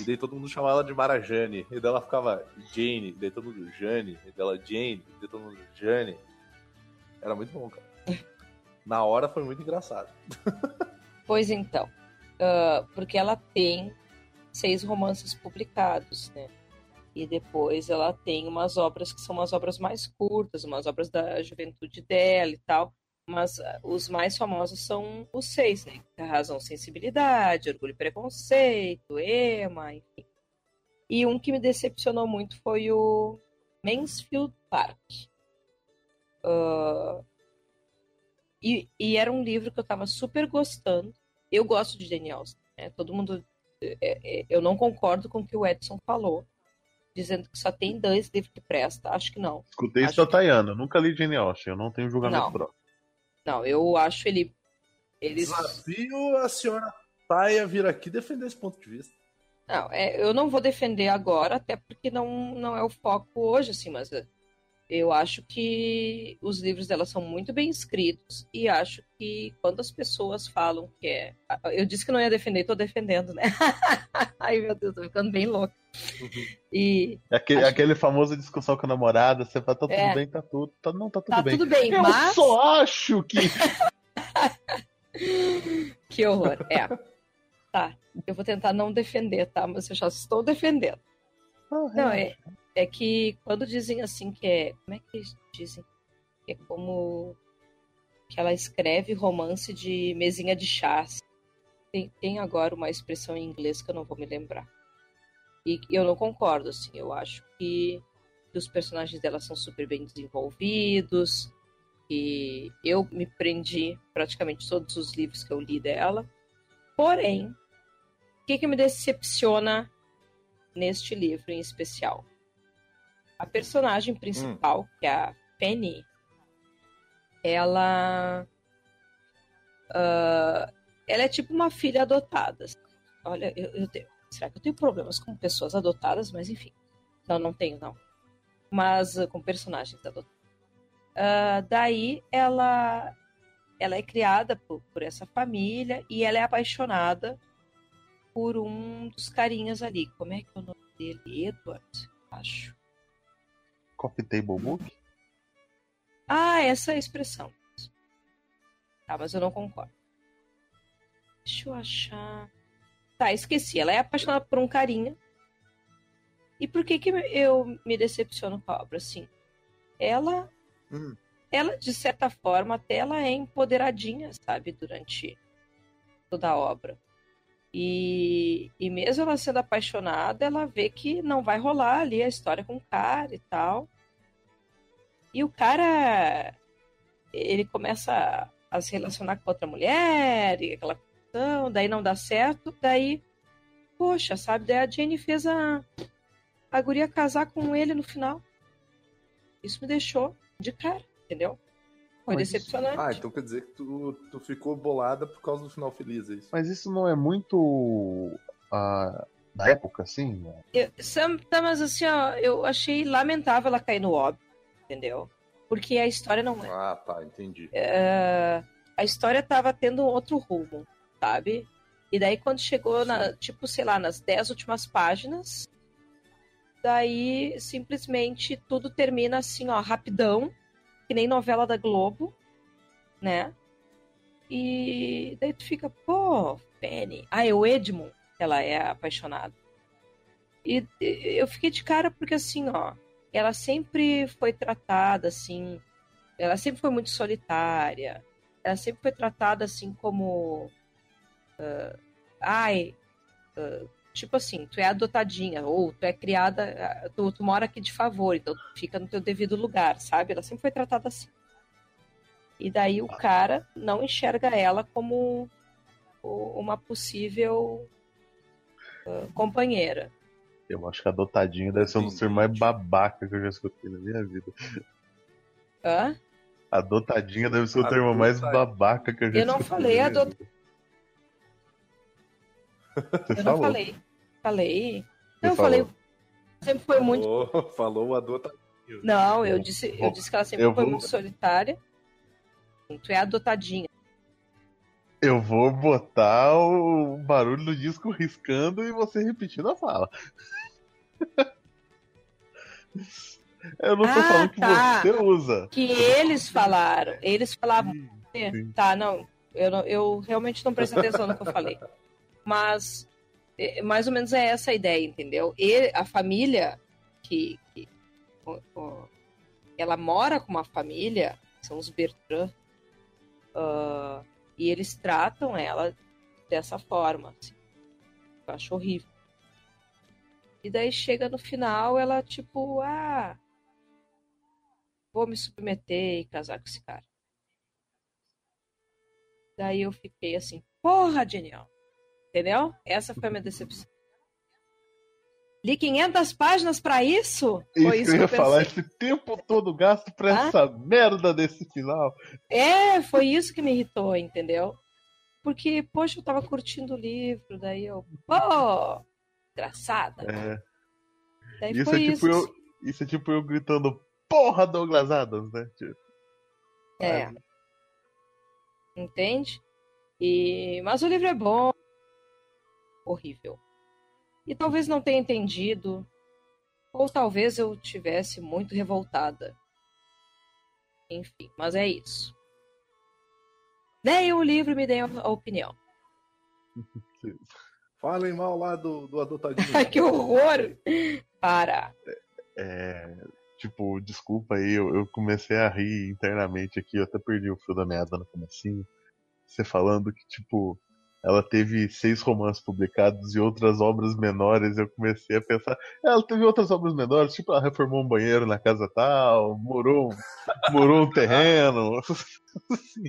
E daí todo mundo chamava ela de Mara Jane. E daí ela ficava Jane, e daí todo mundo Jane, e dela Jane, e daí todo mundo Jane. Era muito bom, cara. Na hora foi muito engraçado. Pois então, ah, porque ela tem seis romances publicados, né? E depois ela tem umas obras que são umas obras mais curtas, umas obras da juventude dela e tal. Mas ah, os mais famosos são os seis, né? A Razão, Sensibilidade, Orgulho e Preconceito, Ema, enfim. E um que me decepcionou muito foi o Mansfield Park. Ah, e, e era um livro que eu tava super gostando. Eu gosto de Jane Austen, né? Todo mundo. é, é, eu não concordo com o que o Edson falou, dizendo que só tem dois livros que presta. Acho que não. Escutei isso da Tayana. eu Nunca li Jane Austen. Eu não tenho julgamento Não. próprio. Não, eu acho ele. Eles. Desafio a senhora Taia vir aqui defender esse ponto de vista. Não, é, eu não vou defender agora, até porque não, não é o foco hoje, assim, mas eu acho que os livros dela são muito bem escritos e acho que quando as pessoas falam que é. Eu disse que não ia defender, tô defendendo, né? Ai, meu Deus, tô ficando bem louca. E É aquele, Acho- aquele famoso discussão com a namorada, você fala, tá tudo É. bem, tá tudo. Tá, não, tá tudo tá bem. tudo bem, Eu mas. só acho que. Que horror. É. Tá. Eu vou tentar não defender, tá? Mas eu já estou defendendo. Não, é, é que quando dizem assim que é. Como é que eles dizem? Que é como que ela escreve romance de mesinha de chás. Tem, tem agora uma expressão em inglês que eu não vou me lembrar. E eu não concordo, assim. Eu acho que os personagens dela são super bem desenvolvidos. E eu me prendi praticamente todos os livros que eu li dela. Porém, o que, que me decepciona neste livro em especial? A personagem principal, que é a Penny, ela. ah, ela é tipo uma filha adotada. Olha, eu, eu tenho- será que eu tenho problemas com pessoas adotadas? Mas enfim. Não, não tenho, não. Mas ah, com personagens adotados. Ah, daí ela ela é criada por, por essa família e ela é apaixonada por um dos carinhas ali. Como é que é o nome dele? Edward, acho. Coffee Table Book? Ah, essa é a expressão. Tá, mas eu não concordo. Deixa eu achar. Tá, esqueci. Ela é apaixonada por um carinha. E por que que eu me decepciono com a obra, assim? Ela, Hum. ela de certa forma, até ela é empoderadinha, sabe? Durante toda a obra. E, e mesmo ela sendo apaixonada, ela vê que não vai rolar ali a história com o cara e tal. E o cara, ele começa a se relacionar com outra mulher e aquela questão, daí não dá certo, daí, poxa, sabe? Daí a Jane fez a, a guria casar com ele no final. Isso me deixou de cara, entendeu? Foi Mas isso- decepcionante. Ah, então quer dizer que tu, tu ficou bolada por causa do final feliz, é isso? Mas isso não é muito. ah, da época, assim? né? Eu, Sam, tá, mas assim, ó, eu achei lamentável ela cair no óbvio, entendeu? Porque a história não é. Ah, tá, entendi. é, a história tava tendo outro rumo, sabe? E daí quando chegou na, tipo, sei lá, nas dez últimas páginas, daí simplesmente tudo termina assim, ó, rapidão, que nem novela da Globo, né? E daí tu fica, pô, Penny. Ah, é o Edmund, ela é apaixonada. E eu fiquei de cara porque assim, ó, ela sempre foi tratada assim, ela sempre foi muito solitária, ela sempre foi tratada assim como ah, ai, ah, tipo assim, tu é adotadinha, ou tu é criada, ah, tu, tu mora aqui de favor, então tu fica no teu devido lugar, sabe? Ela sempre foi tratada assim. E daí o cara não enxerga ela como uma possível ah, companheira. Eu acho que adotadinho deve ser um dos mais babaca que eu já escutei na minha vida. Hã? Adotadinha deve ser o termo mais Adotadinha. babaca que eu já Eu não escutei. falei na minha adot- vida. Você Eu não falou. falei. Falei. Você Não, eu falei. Sempre foi muito. Falou, falou o adota. Não, eu disse, eu disse que ela sempre Eu foi vou- muito solitária. Tu é adotadinha. Eu vou botar o barulho do disco riscando e você repetindo a fala. Eu não tô Ah, falando que tá. você usa. Que eles falaram. Eles falavam. Sim, sim. Tá, não. Eu, não- eu realmente não prestei atenção no que eu falei. Mas é, mais ou menos é essa a ideia, entendeu? E a família que, que- o- o- ela mora com uma família, são os Bertrand, ah, e eles tratam ela dessa forma. assim. Eu acho horrível. E daí chega no final, ela tipo, ah, vou me submeter e casar com esse cara. Daí eu fiquei assim, porra, genial. Entendeu? Essa foi a minha decepção. Li 500 páginas pra isso? Foi Isso isso que eu ia eu falar, pensei. esse tempo todo gasto pra Ah? essa merda desse final. É, foi isso que me irritou, entendeu? Porque, poxa, eu tava curtindo o livro, daí eu, pô, engraçada. É, Daí isso, foi é tipo isso. eu, isso é tipo eu gritando, porra, Douglas Adams, né? Tipo, É. Entende? E... Mas o livro é bom. Horrível. E talvez não tenha entendido. Ou talvez eu tivesse muito revoltada. Enfim, mas é isso. Leiam o livro e me deem a opinião. Falem mal lá do, do adotadinho. Ai, que horror! Para. É, tipo, desculpa aí, eu, eu comecei a rir internamente aqui, eu até perdi o fio da meada no comecinho. Você falando que, tipo, ela teve seis romances publicados e outras obras menores, eu comecei a pensar, ela teve outras obras menores, tipo, ela reformou um banheiro na casa tal, morou, morou um terreno. assim.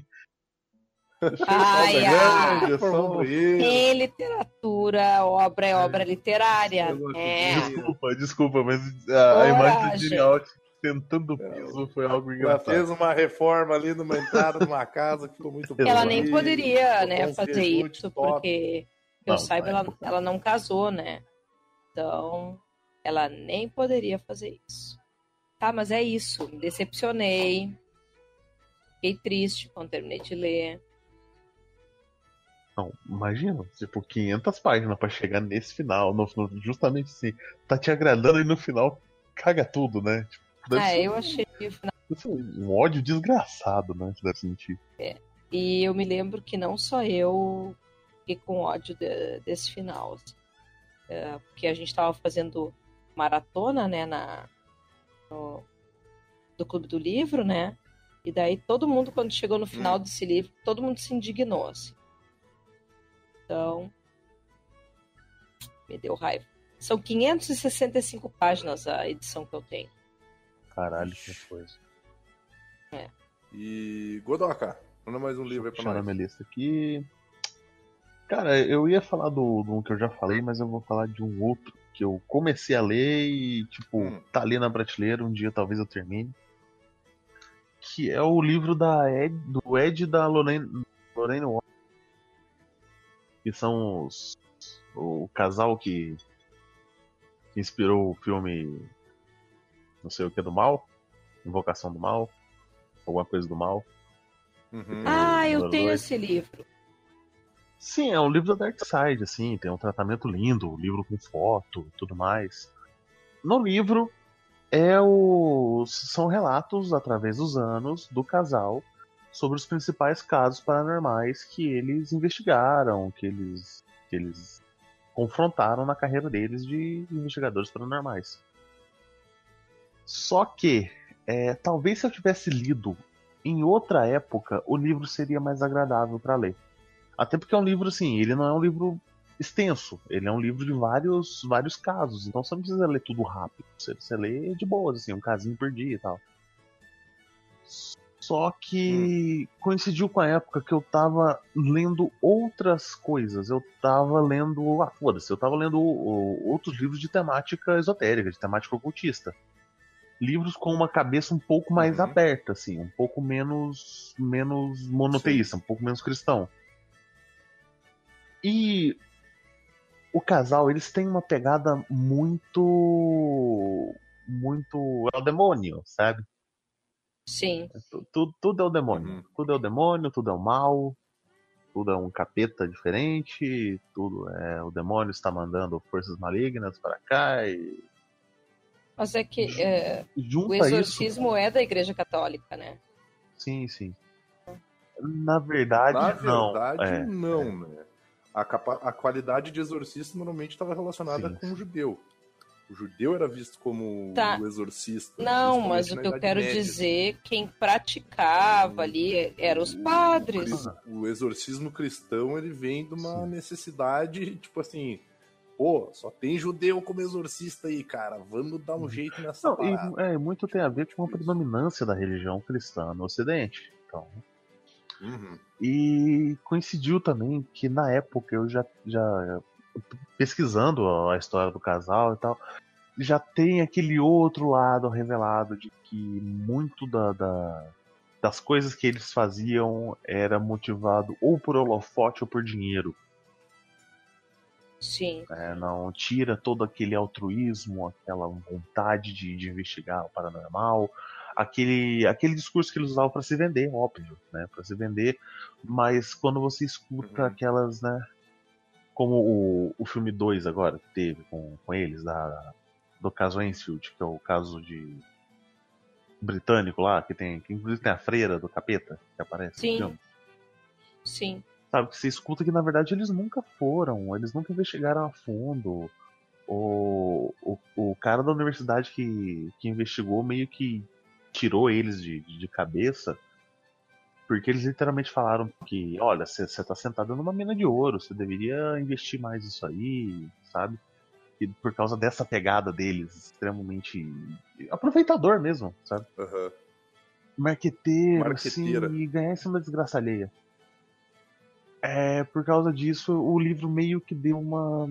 Ai, ai. é só- Formou um banheiro. Em literatura, obra é obra literária. Eu gosto É. Desculpa, desculpa, mas a, a imagem de Genial sentando o piso foi algo Ela engraçado. fez uma reforma ali numa entrada de uma casa que ficou muito boa. Ela nem poderia, né, fazer isso, top. porque que eu saiba, ela, ela não casou, né? Então, ela nem poderia fazer isso. Tá, mas é isso. Me decepcionei. Fiquei triste quando terminei de ler. Não, imagina, tipo, 500 páginas pra chegar nesse final, no, no- justamente assim, tá te agradando e no final caga tudo, né? Tipo, deve Ah, ser eu achei ser um ódio desgraçado, né? Você deve sentir. E eu me lembro que não só eu fiquei com ódio de- desse final. assim. É, porque a gente estava fazendo maratona, né, na, no- do Clube do Livro, né? E daí todo mundo, quando chegou no final desse livro, todo mundo se indignou, assim. Então, me deu raiva. São 565 páginas a edição que eu tenho. Caralho, que coisa. E Godoka, manda mais um livro aí pra Puxar na nós. minha lista aqui. Cara, eu ia falar do, do um que eu já falei, mas eu vou falar de um outro que eu comecei a ler e, tipo, Hum. tá ali na prateleira, um dia talvez eu termine. Que é o livro da Ed, do Ed e da Lorraine, Lorraine Warren. Que são os, o casal que, que inspirou o filme Não sei o que do mal, Invocação do Mal. alguma coisa do mal. Uhum. Ah, eu tenho dois. esse livro. Sim, é um livro da Dark Side, assim, tem um tratamento lindo, um livro com foto e tudo mais. No livro é o... são relatos através dos anos do casal sobre os principais casos paranormais que eles investigaram, que eles, que eles confrontaram na carreira deles de investigadores paranormais. Só que, é, talvez se eu tivesse lido em outra época, o livro seria mais agradável para ler. Até porque é um livro assim, ele não é um livro extenso, ele é um livro de vários vários casos, então você não precisa ler tudo rápido, você, você lê de boas, assim, um casinho por dia e tal. Só que coincidiu com a época que eu tava lendo outras coisas. Eu tava lendo. Ah, foda-se, eu tava lendo outros livros de temática esotérica, de temática ocultista. Livros com uma cabeça um pouco mais Uhum. aberta, assim, um pouco menos, menos monoteísta, um pouco menos cristão. E o casal, eles têm uma pegada muito. Muito. É o demônio, sabe? Sim. Tu- tu- Tudo, é o demônio. Uhum. Tudo é o demônio, tudo é o mal, tudo é um capeta diferente, tudo é. O demônio está mandando forças malignas para cá e. Mas é que é, o Junta isso. exorcismo é da Igreja Católica, né? Sim, sim. Na verdade, Na não. verdade, É, não, né? A, capa- a qualidade de exorcista normalmente estava relacionada Sim. com o judeu. O judeu era visto como Tá. o exorcista. Não, mas o que eu quero Média. dizer, quem praticava ali eram os padres. O, o exorcismo cristão ele vem de uma necessidade, tipo assim, pô, só tem judeu como exorcista aí, cara. Vamos dar um jeito nessa Não, e, parada. é, muito tem a ver com a predominância da religião cristã no Ocidente. Então, Uhum. E coincidiu também que na época eu já, já pesquisando a história do casal e tal, já tem aquele outro lado revelado de que muito da, da- das coisas que eles faziam era motivado ou por holofote ou por dinheiro. Sim. né? Não tira todo aquele altruísmo, aquela vontade de, de investigar o paranormal, aquele, aquele discurso que eles usavam para se vender, óbvio, né? Para se vender, mas quando você escuta Uhum. aquelas, né? Como o, o filme 2 agora que teve com, com eles, da, do caso Enfield, que é o caso de britânico lá, que tem, que inclusive tem a freira do capeta que aparece Sim. no filme. Sim. Sabe, que você escuta que na verdade eles nunca foram, eles nunca investigaram a fundo. O, o, o cara da universidade que, que investigou meio que tirou eles de, de cabeça, porque eles literalmente falaram que, olha, você tá sentado numa mina de ouro, você deveria investir mais nisso aí, sabe? E por causa dessa pegada deles, extremamente aproveitador mesmo, sabe? Aham. marqueteiro, Marqueteira. assim, e ganhar em cima da desgraça alheia. É, por causa disso, o livro meio que deu uma.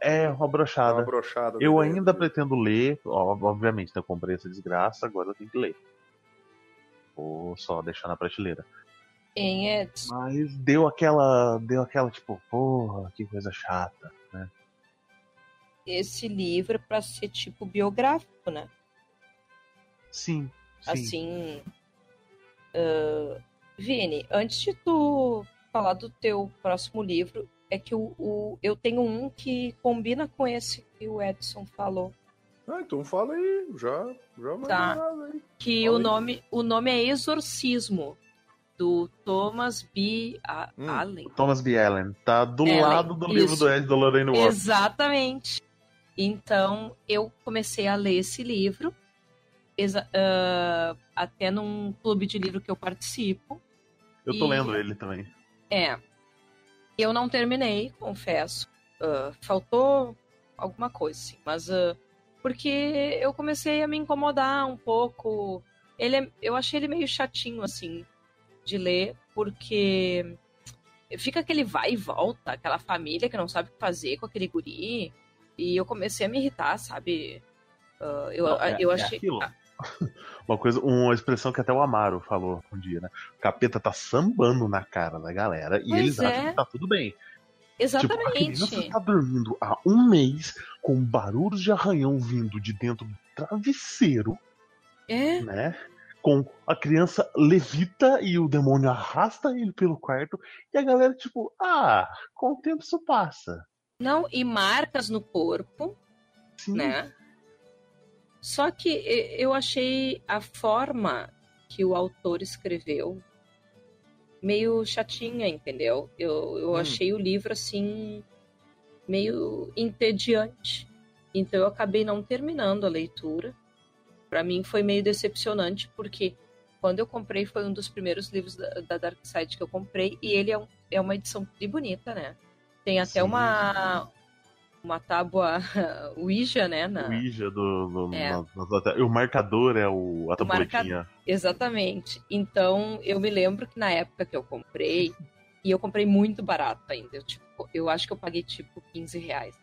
É, uma brochada. uma brochada. Eu ideia ainda pretendo ler, obviamente, né, eu comprei essa desgraça, agora eu tenho que ler. Vou só deixar na prateleira. Em Eds. Mas deu aquela. Deu aquela, tipo, porra, que coisa chata, né? Esse livro é pra ser tipo biográfico, né? Sim, sim. Assim. ah, Vini, antes de tu falar do teu próximo livro, é que o, o- eu tenho um que combina com esse que o Edson falou. Ah, então fala aí, já, já Tá. nada aí. Que Fala o aí. nome, o nome é Exorcismo, do Thomas B. A- Hum. Allen. Thomas B. Allen. Tá do Allen, lado do livro isso. do Ed da Lorraine Warren. Exatamente. Então, eu comecei a ler esse livro, ah, até num clube de livro que eu participo. Eu tô E- lendo ele também. É. Eu não terminei, confesso. Ah, faltou alguma coisa, sim. Mas ah, porque eu comecei a me incomodar um pouco. Ele é- eu achei ele meio chatinho, assim, de ler, porque fica aquele vai e volta, aquela família que não sabe o que fazer com aquele guri. E eu comecei a me irritar, sabe? Ah, eu, Não, é- eu é achei. aquilo. Uma coisa, uma expressão que até o Amaro falou um dia, né? O capeta tá sambando na cara da galera e Pois eles é. acham que tá tudo bem. Tipo, a criança Exatamente. tá dormindo há um mês com barulhos de arranhão vindo de dentro do travesseiro, É. né? com a criança levita e o demônio arrasta ele pelo quarto e a galera tipo, ah, com o tempo isso passa. Não, e marcas no corpo, Sim. né? Só que eu achei a forma que o autor escreveu meio chatinha, entendeu? Eu, eu Hum. achei o livro assim meio entediante. Então eu acabei não terminando a leitura. Pra mim foi meio decepcionante porque quando eu comprei foi um dos primeiros livros da, da Dark Side que eu comprei e ele é, um- é uma edição bem bonita, né? Tem até Sim. uma uma tábua Ouija, né? Na... Ouija do, do- É. na- e o marcador é o, a O marca- tabuletinha. Exatamente. Então, eu me lembro que na época que eu comprei, e eu comprei muito barato ainda. Eu, tipo, eu acho que eu paguei tipo 15 reais.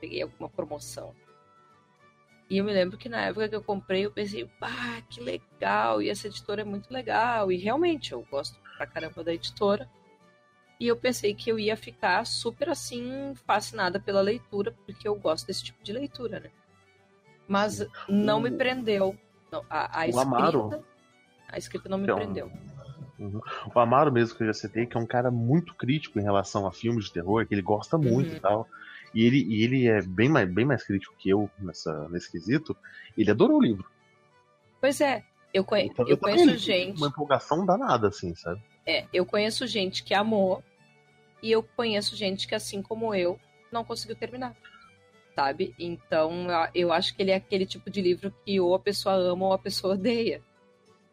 Peguei alguma promoção. E eu me lembro que na época que eu comprei, eu pensei, ah, que legal, e essa editora é muito legal. E realmente, eu gosto pra caramba da editora. E eu pensei que eu ia ficar super assim, fascinada pela leitura, porque eu gosto desse tipo de leitura, né? Mas não me prendeu. Não, a, a o escrita. Amaro- A escrita não me Então, prendeu. Uhum. O Amaro mesmo, que eu já citei, que é um cara muito crítico em relação a filmes de terror, que ele gosta muito Uhum. e tal. E ele, e ele é bem mais, bem mais crítico que eu nessa, nesse quesito. Ele adorou o livro. Pois é, eu, conhe- Então, eu também conheço gente. Uma empolgação danada, assim, sabe? É, eu conheço gente que amou e eu conheço gente que, assim como eu, não conseguiu terminar. Sabe? Então, eu- acho que ele é aquele tipo de livro que ou a pessoa ama ou a pessoa odeia.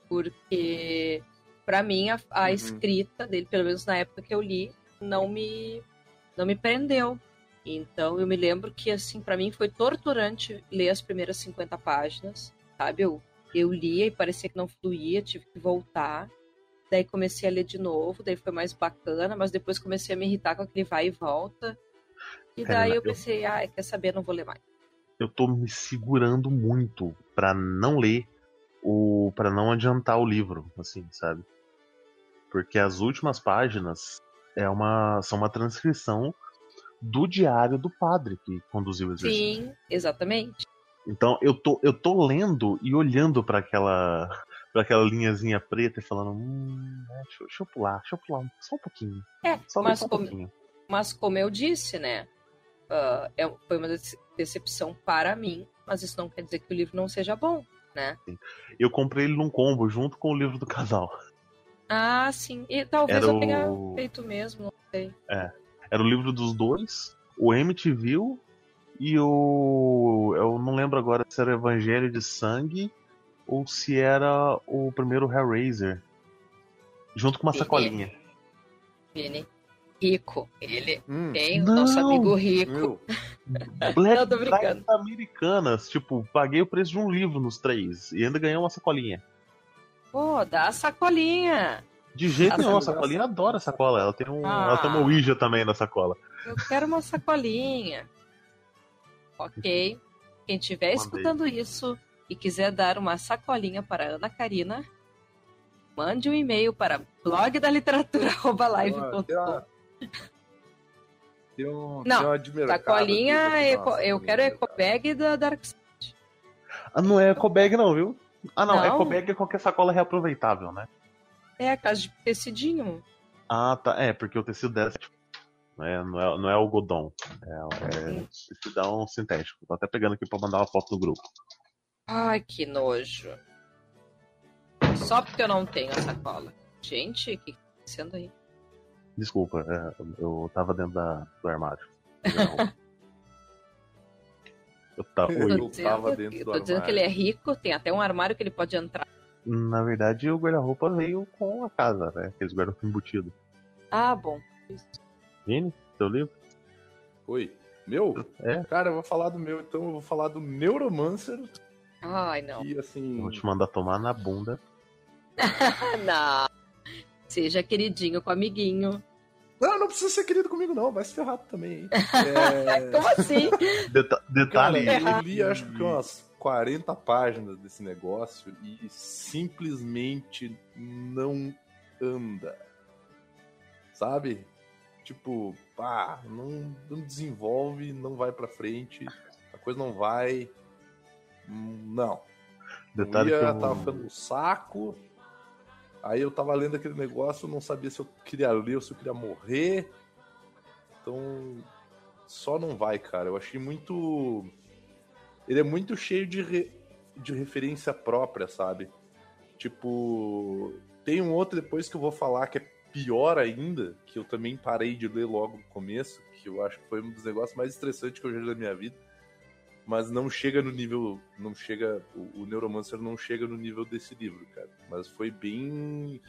Porque, pra mim, a, a Uhum. escrita dele, pelo menos na época que eu li, não me, não me prendeu. Então, eu me lembro que, assim, pra mim foi torturante ler as primeiras 50 páginas, sabe? Eu, eu lia e parecia que não fluía, tive que voltar. Daí comecei a ler de novo, daí foi mais bacana, mas depois comecei a me irritar com aquele vai e volta. E daí eu eu- pensei, ah, quer saber, não vou ler mais. Eu tô me segurando muito pra não ler ou para não adiantar o livro, assim, sabe? Porque as últimas páginas é uma, são uma transcrição do diário do padre que conduziu o exercício. Sim, exatamente. Então eu tô, eu tô lendo e olhando pra aquela para aquela linhazinha preta e falando, hum, é, deixa, eu- deixa eu pular, deixa eu pular só um pouquinho. É, Só mas só um como, pouquinho. mas como eu disse, né? ah, é, foi uma dece- decepção para mim, mas isso não quer dizer que o livro não seja bom, né? Eu comprei ele num combo junto com o livro do casal. Ah, sim. E talvez Era eu tenha o- feito mesmo, não sei. Era o livro dos dois, o Emmett viu e o. Eu não lembro agora se era o Evangelho de Sangue ou se era o primeiro Hellraiser. Junto com uma Sim. sacolinha. Vini, rico. Ele Hum, tem o nosso amigo rico. meu, Black Não, tô brincando. Friday Americanas. Tipo, paguei o preço de um livro nos três. E ainda ganhei uma sacolinha. Pô, dá a sacolinha. De jeito Ah, nenhum, a sacolinha adora a sacola. Ela tem, um, Ah. ela tem uma Ouija também na sacola. Eu quero uma sacolinha. Ok. Quem estiver escutando isso e quiser dar uma sacolinha para a Ana Karina, mande um e-mail para blogdaliteratura.live.com. tem uma- tem um, Não, tem Sacolinha, aqui, eco- nossa, eu quero ecobag da Dark Side. Ah, não é ecobag não, viu? Ah, não. Não. Ecobag é qualquer sacola reaproveitável, né? É a casa de tecidinho. Ah, tá. É, porque o tecido dessa tipo, não é, não é, não é algodão. É, é tecidão sintético. Tô até pegando aqui pra mandar uma foto no grupo. Ai, que nojo. Só porque eu não tenho a sacola. Gente, o que tá acontecendo aí? Desculpa, é, eu tava dentro da, do armário. Não. Eu tava, Eu. Tô dizendo, tava dentro eu do tô dizendo armário. que ele é rico, tem até um armário que ele pode entrar. Na verdade, o guarda-roupa veio com a casa, né? Aqueles guarda-roupa embutido. Ah, bom. Vini, seu livro? Oi. Meu? É. Cara, eu vou falar do meu, então eu vou falar do Neuromancer, Ai, não. que assim. Vou te mandar tomar na bunda. não. Seja queridinho com o amiguinho. Não, não precisa ser querido comigo, não. Vai se ferrar também, hein? É... Como assim? Deta- Cara, detalhe. eu li acho que umas 40 páginas desse negócio e simplesmente não anda. Sabe? Tipo, pá, não, não desenvolve, não vai pra frente, a coisa não vai. Não. Detalhe eu ia, eu- tava ficando no saco. Aí eu tava lendo aquele negócio, não sabia se eu queria ler ou se eu queria morrer. Então, só não vai, cara. Eu achei muito. Ele é muito cheio de, re- de referência própria, sabe? Tipo, tem um outro depois que eu vou falar que é pior ainda, que eu também parei de ler logo no começo, que eu acho que foi um dos negócios mais estressantes que eu já li na minha vida. Mas não chega no nível. Não chega. O, o Neuromancer não chega no nível desse livro, cara. Mas foi bem.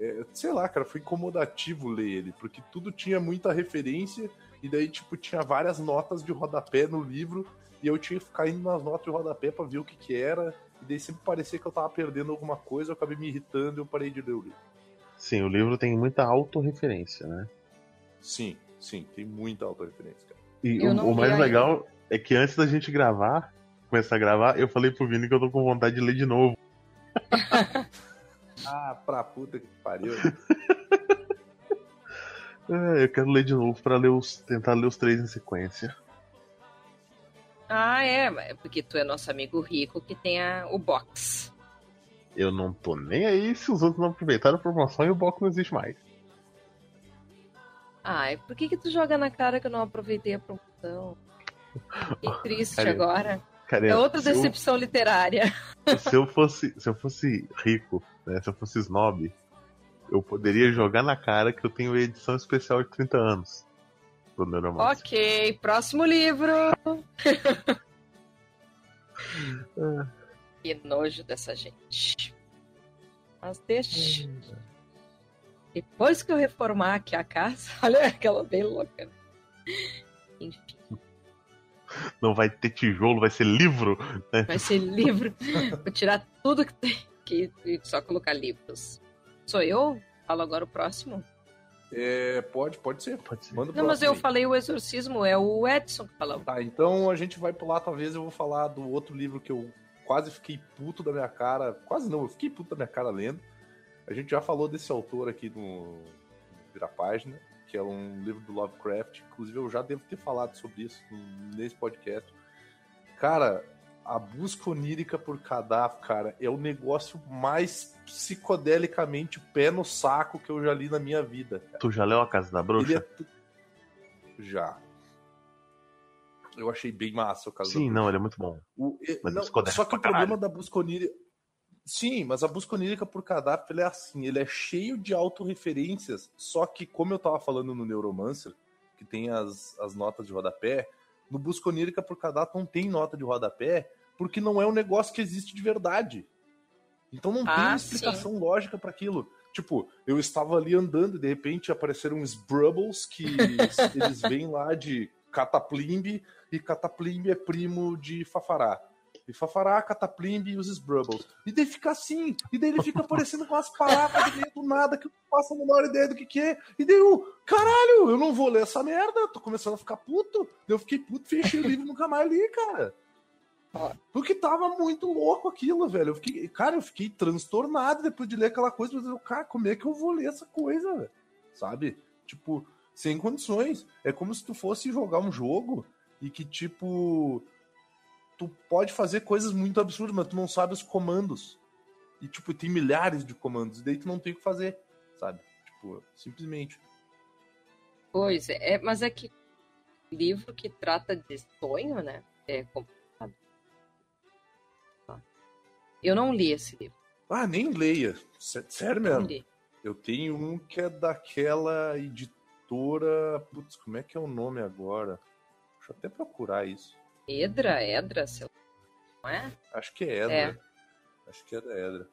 é, sei lá, cara, foi incomodativo ler ele, porque tudo tinha muita referência, e daí, tipo, tinha várias notas de rodapé no livro, e eu tinha que ficar indo nas notas de rodapé pra ver o que que era, e daí sempre parecia que eu tava perdendo alguma coisa, eu acabei me irritando e eu parei de ler o livro. Sim, o livro tem muita autorreferência, né? Sim, sim, tem muita autorreferência, cara. E Eu o, o mais ainda. É que antes da gente gravar, começar a gravar, eu falei pro Vini que eu tô com vontade de ler de novo. Ah, pra puta que pariu. É, eu quero ler de novo pra ler os, tentar ler os três em sequência. Ah, é, é porque tu é nosso amigo rico que tem a, o box. Eu não tô nem aí se os outros não aproveitaram a promoção e o bloco não existe mais. Ai, por que que tu joga na cara que eu não aproveitei a promoção? Que triste agora. É outra se eu- decepção literária. se eu fosse se eu fosse rico, né, se eu fosse snob, eu poderia jogar na cara que eu tenho edição especial de 30 anos do Neuromancer. Ok, próximo livro. que nojo dessa gente. Mas deixa. Depois que eu reformar aqui a casa, olha aquela bem louca. Enfim, Não vai ter tijolo, vai ser livro. né? vai ser livro. Vou tirar tudo que tem aqui e só colocar livros. Sou eu? Falo agora o próximo? É, pode, pode ser. Pode ser. Manda Não, mas eu aí. falei o exorcismo, é o Edson que falou. Tá, então a gente vai pular, talvez eu vou falar do outro livro que eu quase fiquei puto da minha cara. Quase não, eu fiquei puto da minha cara lendo. A gente já falou desse autor aqui no Vira Página, que é um livro do Lovecraft. Inclusive, eu já devo ter falado sobre isso nesse podcast. Cara, a busca onírica por cadáver, cara, é o negócio mais psicodelicamente pé no saco que eu já li na minha vida. cara. Tu já leu a Casa da Bruxa? é Já. Eu achei bem massa o caso Sim, não, ele é muito bom. o- não, só que o problema da busca onírica. Sim, mas a busca onírica por cadáver é assim, ele é cheio de autorreferências, só que, como eu tava falando no Neuromancer, que tem as, as notas de rodapé, no busca onírica por cadáver não tem nota de rodapé, porque não é um negócio que existe de verdade. Então não tem Ah, uma explicação lógica para aquilo. Tipo, eu estava ali andando e de repente apareceram uns Brubbles que eles vêm lá de Cataplimbe e Cataplimbe é primo de Fafará. E Fafará, Cataplimbe e os Brubbles. E daí fica assim. E daí ele fica aparecendo com de meio do nada que eu não faço a menor ideia do que, que é. E daí eu, caralho, eu não vou ler essa merda. Tô começando a ficar puto. Eu fiquei puto, fechei o livro e nunca mais li, cara. Porque tava muito louco aquilo, velho. Eu fiquei, cara, eu fiquei transtornado depois de ler aquela coisa. Mas eu, cara, como é que eu vou ler essa coisa, velho? Sabe? Tipo, sem condições. É como se tu fosse jogar um jogo e que, tipo, tu pode fazer coisas muito absurdas, mas tu não sabe os comandos. E, tipo, tem milhares de comandos. E daí tu não tem o que fazer, sabe? Tipo, simplesmente. Pois é, é, mas é que livro que trata de sonho, né? É complicado. Tá. Eu não li esse livro. Ah, nem leia. Sé- Sério Não mesmo. li. Eu tenho um que é daquela editora. Putz, como é que é o nome agora? Deixa eu até procurar isso. Edra, Edra, sei lá. Não é? Acho que é Edra. É. Acho que é da Edra.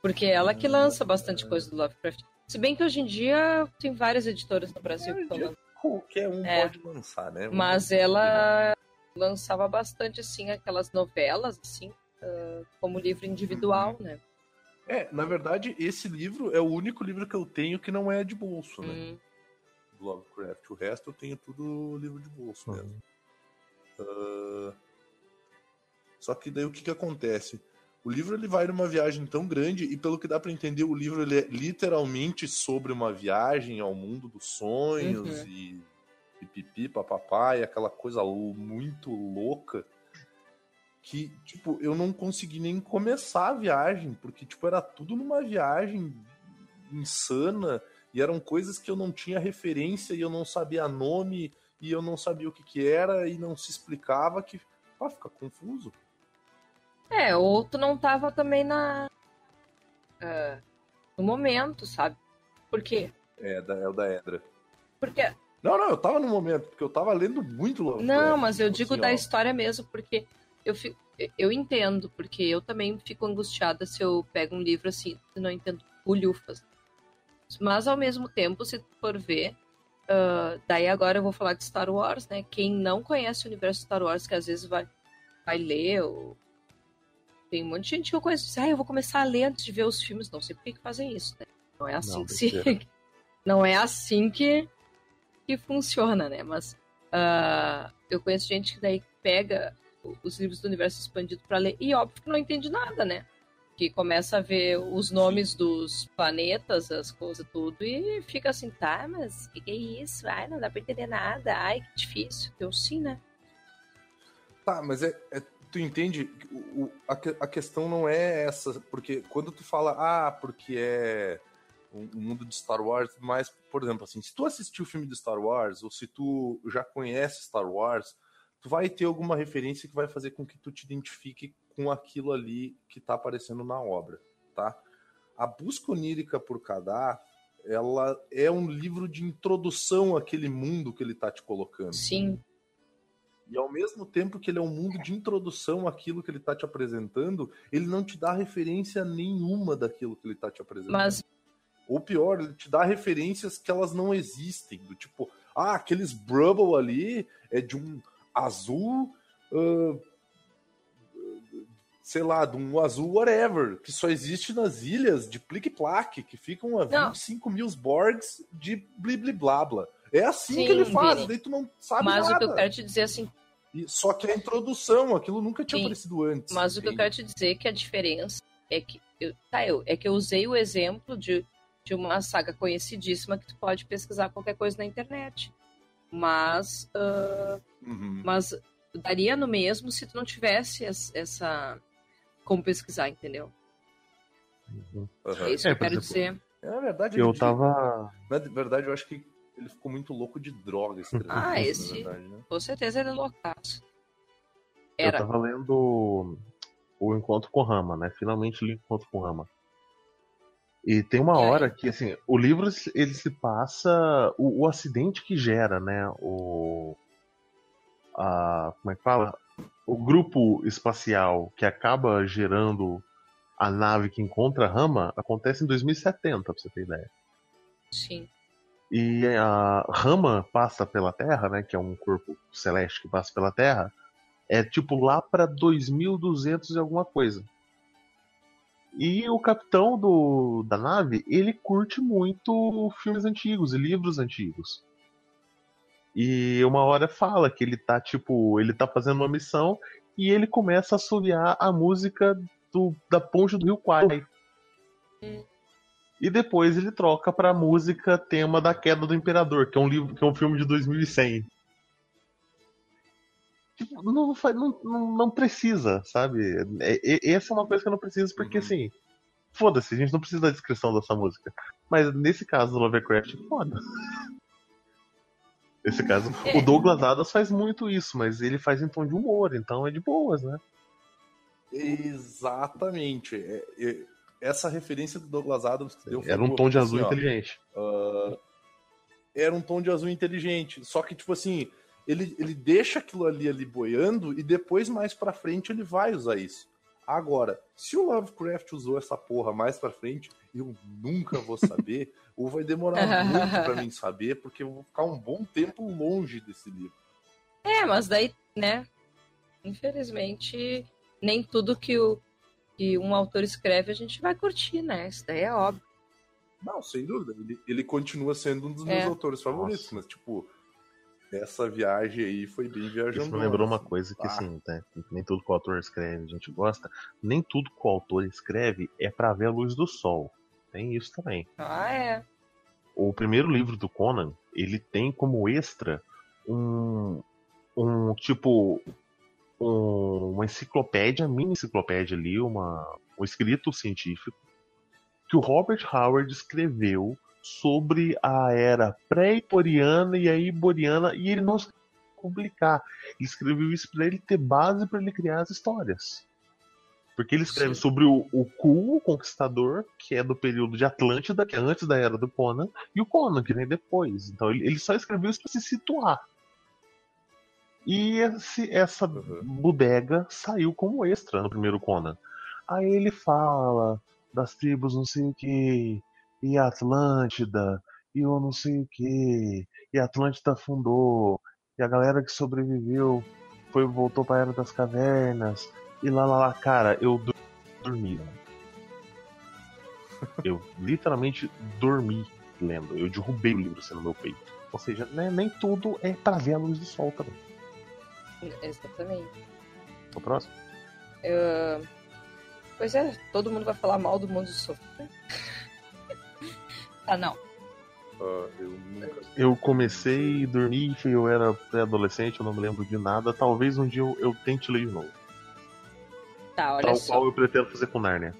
Porque é ela que lança bastante coisa do Lovecraft. Se bem que hoje em dia tem várias editoras no Brasil que estão lançando. Qualquer um É. pode lançar, né? Mas ela lançava bastante, assim, aquelas novelas, assim, ah, como livro individual, né? É, na verdade, esse livro é o único livro que eu tenho que não é de bolso, né? Hum, Do Lovecraft. O resto eu tenho tudo livro de bolso Uhum. mesmo. Ah, Só que daí o que que acontece? O livro ele vai numa viagem tão grande e pelo que dá pra entender, o livro ele é literalmente sobre uma viagem ao mundo dos sonhos Uhum. e, e pipi, papapá, e aquela coisa muito louca. que, tipo, eu não consegui nem começar a viagem, porque, tipo, era tudo numa viagem insana, e eram coisas que eu não tinha referência, e eu não sabia nome, e eu não sabia o que que era, e não se explicava, que, pá, fica confuso. É, ou tu não tava também na. ah, no momento, sabe? Por quê? É, da, é o da Edra. Porque. Não, não, eu tava no momento, porque eu tava lendo muito Lovecraft. Não, mas eu tipo digo assim, da ó. história mesmo, porque eu fico. Eu entendo, porque eu também fico angustiada se eu pego um livro assim, e não entendo bulhufas. Mas ao mesmo tempo, se tu for ver, ah, daí agora eu vou falar de Star Wars, né? Quem não conhece o universo Star Wars, que às vezes vai, vai ler, ou... tem um monte de gente que eu conheço, diz, ah, eu vou começar a ler antes de ver os filmes. Não sei por que que fazem isso, né? Não é assim Não, que se... Não é assim que, que funciona, né? Mas ah, eu conheço gente que daí pega os livros do universo expandido pra ler e óbvio que não entende nada, né? Que começa a ver os nomes dos planetas, as coisas tudo, e fica assim, tá, mas o que, que é isso? Ai, não dá pra entender nada. Ai, que difícil. Eu sim, né? Tá, mas é, é- tu entende? O, a, a questão não é essa, porque quando tu fala, ah, porque é o o mundo de Star Wars, mas, por exemplo, assim, se tu assistiu o filme de Star Wars, ou se tu já conhece Star Wars, tu vai ter alguma referência que vai fazer com que tu te identifique com aquilo ali que tá aparecendo na obra, tá? A busca onírica por Kadar, ela é um livro de introdução àquele mundo que ele tá te colocando. Sim. E ao mesmo tempo que ele é um mundo de introdução àquilo que ele tá te apresentando, ele não te dá referência nenhuma daquilo que ele tá te apresentando. Mas Ou pior, ele te dá referências que elas não existem. Do tipo, ah, aqueles Brubble ali é de um azul. ah, sei lá, de um azul whatever, que só existe nas ilhas de Plique-Plaque, que ficam a Não. 25 mil Borgs de blibli-blabla. É assim Sim, que ele faz, Vini. daí tu não sabe mas nada. o que eu quero te dizer assim, E- só que a introdução, aquilo nunca tinha Sim, aparecido antes. Mas o que eu entende? quero te dizer é que a diferença é que eu, tá, eu, é que eu usei o exemplo de, de uma saga conhecidíssima que tu pode pesquisar qualquer coisa na internet. Mas, ah, Uhum. mas daria no mesmo se tu não tivesse es- essa como pesquisar, entendeu? Uhum. É isso que É, eu por quero exemplo, dizer. É, na verdade, Eu ele- tava. Na verdade, eu acho que ele ficou muito louco de droga escrevendo Ah, isso, esse- verdade, né? Com certeza ele é loucaço. Eu Era. tava lendo o Encontro com Rama, né? Finalmente li o Encontro com Rama. E tem uma E hora que, assim, o livro ele se passa. O, o acidente que gera, né? O. A, como é que fala? O grupo espacial que acaba gerando a nave que encontra a Rama acontece em 2070, pra você ter ideia. Sim. E a Rama passa pela Terra, né? Que é um corpo celeste que passa pela Terra. É tipo lá pra 2200 e alguma coisa. E o capitão do, da nave, ele curte muito filmes antigos e livros antigos. E uma hora fala que ele tá, tipo, ele tá fazendo uma missão e ele começa a assoviar a música do, da ponte do Rio. Hum. E depois ele troca pra música tema da Queda do Imperador, que é um livro, que é um filme de 2100. Tipo, não, não, não, não precisa, sabe? É- é- essa é uma coisa que eu não preciso, porque Uhum. assim, foda-se, a gente não precisa da descrição dessa música. Mas nesse caso do Lovecraft, foda. Nesse caso, É. o Douglas Adams faz muito isso, mas ele faz em tom de humor, então é de boas, né? Exatamente. É- é- essa referência do Douglas Adams que deu Era um tom de porque, azul assim, ó, inteligente. ah, era um tom de azul inteligente. Só que, tipo assim, ele, ele deixa aquilo ali, ali boiando e depois, mais pra frente, ele vai usar isso. Agora, se o Lovecraft usou essa porra mais pra frente, eu nunca vou saber, ou vai demorar muito pra mim saber, porque eu vou ficar um bom tempo longe desse livro. É, mas daí, né? Infelizmente, nem tudo que, o, que um autor escreve a gente vai curtir, né? Isso daí é óbvio. Não, sem dúvida. Ele, ele continua sendo um dos meus É. autores favoritos, Nossa. mas, tipo, essa viagem aí foi bem viajando. Isso me lembrou uma coisa que, assim, né, nem tudo que o autor escreve a gente gosta, nem tudo que o autor escreve é pra ver a luz do sol. Tem isso também. Ah, é. O primeiro livro do Conan, ele tem como extra um, um tipo, um- uma enciclopédia, mini enciclopédia ali, uma, um escrito científico que o Robert Howard escreveu sobre a era pré-iboriana e a iboriana e ele não publicar. Ele escreveu isso para ele ter base para ele criar as histórias. Porque ele escreve Sim. sobre o, o Ku, o Conquistador, que é do período de Atlântida, que é antes da era do Conan, e o Conan, que vem depois. Então ele, ele só escreveu isso para se situar. E esse- essa Uhum. bodega saiu como extra no primeiro Conan. Aí ele fala das tribos não sei o que, e a Atlântida, e eu não sei o que, e a Atlântida fundou, e a galera que sobreviveu foi voltou pra Era das Cavernas, e lá lá lá, cara, eu dormi. Eu literalmente dormi lendo. Eu derrubei o livro assim no meu peito. Ou seja, né, nem tudo é pra ver a luz do sol também. Exatamente. O próximo? Eu- Pois é, todo mundo vai falar mal do mundo do sofá. ah, não. Ah, eu nunca. Eu comecei a dormir, eu era pré-adolescente, eu não me lembro de nada. Talvez um dia eu, eu tente ler de novo. Tá, olha Tal só. qual eu pretendo fazer com Narnia.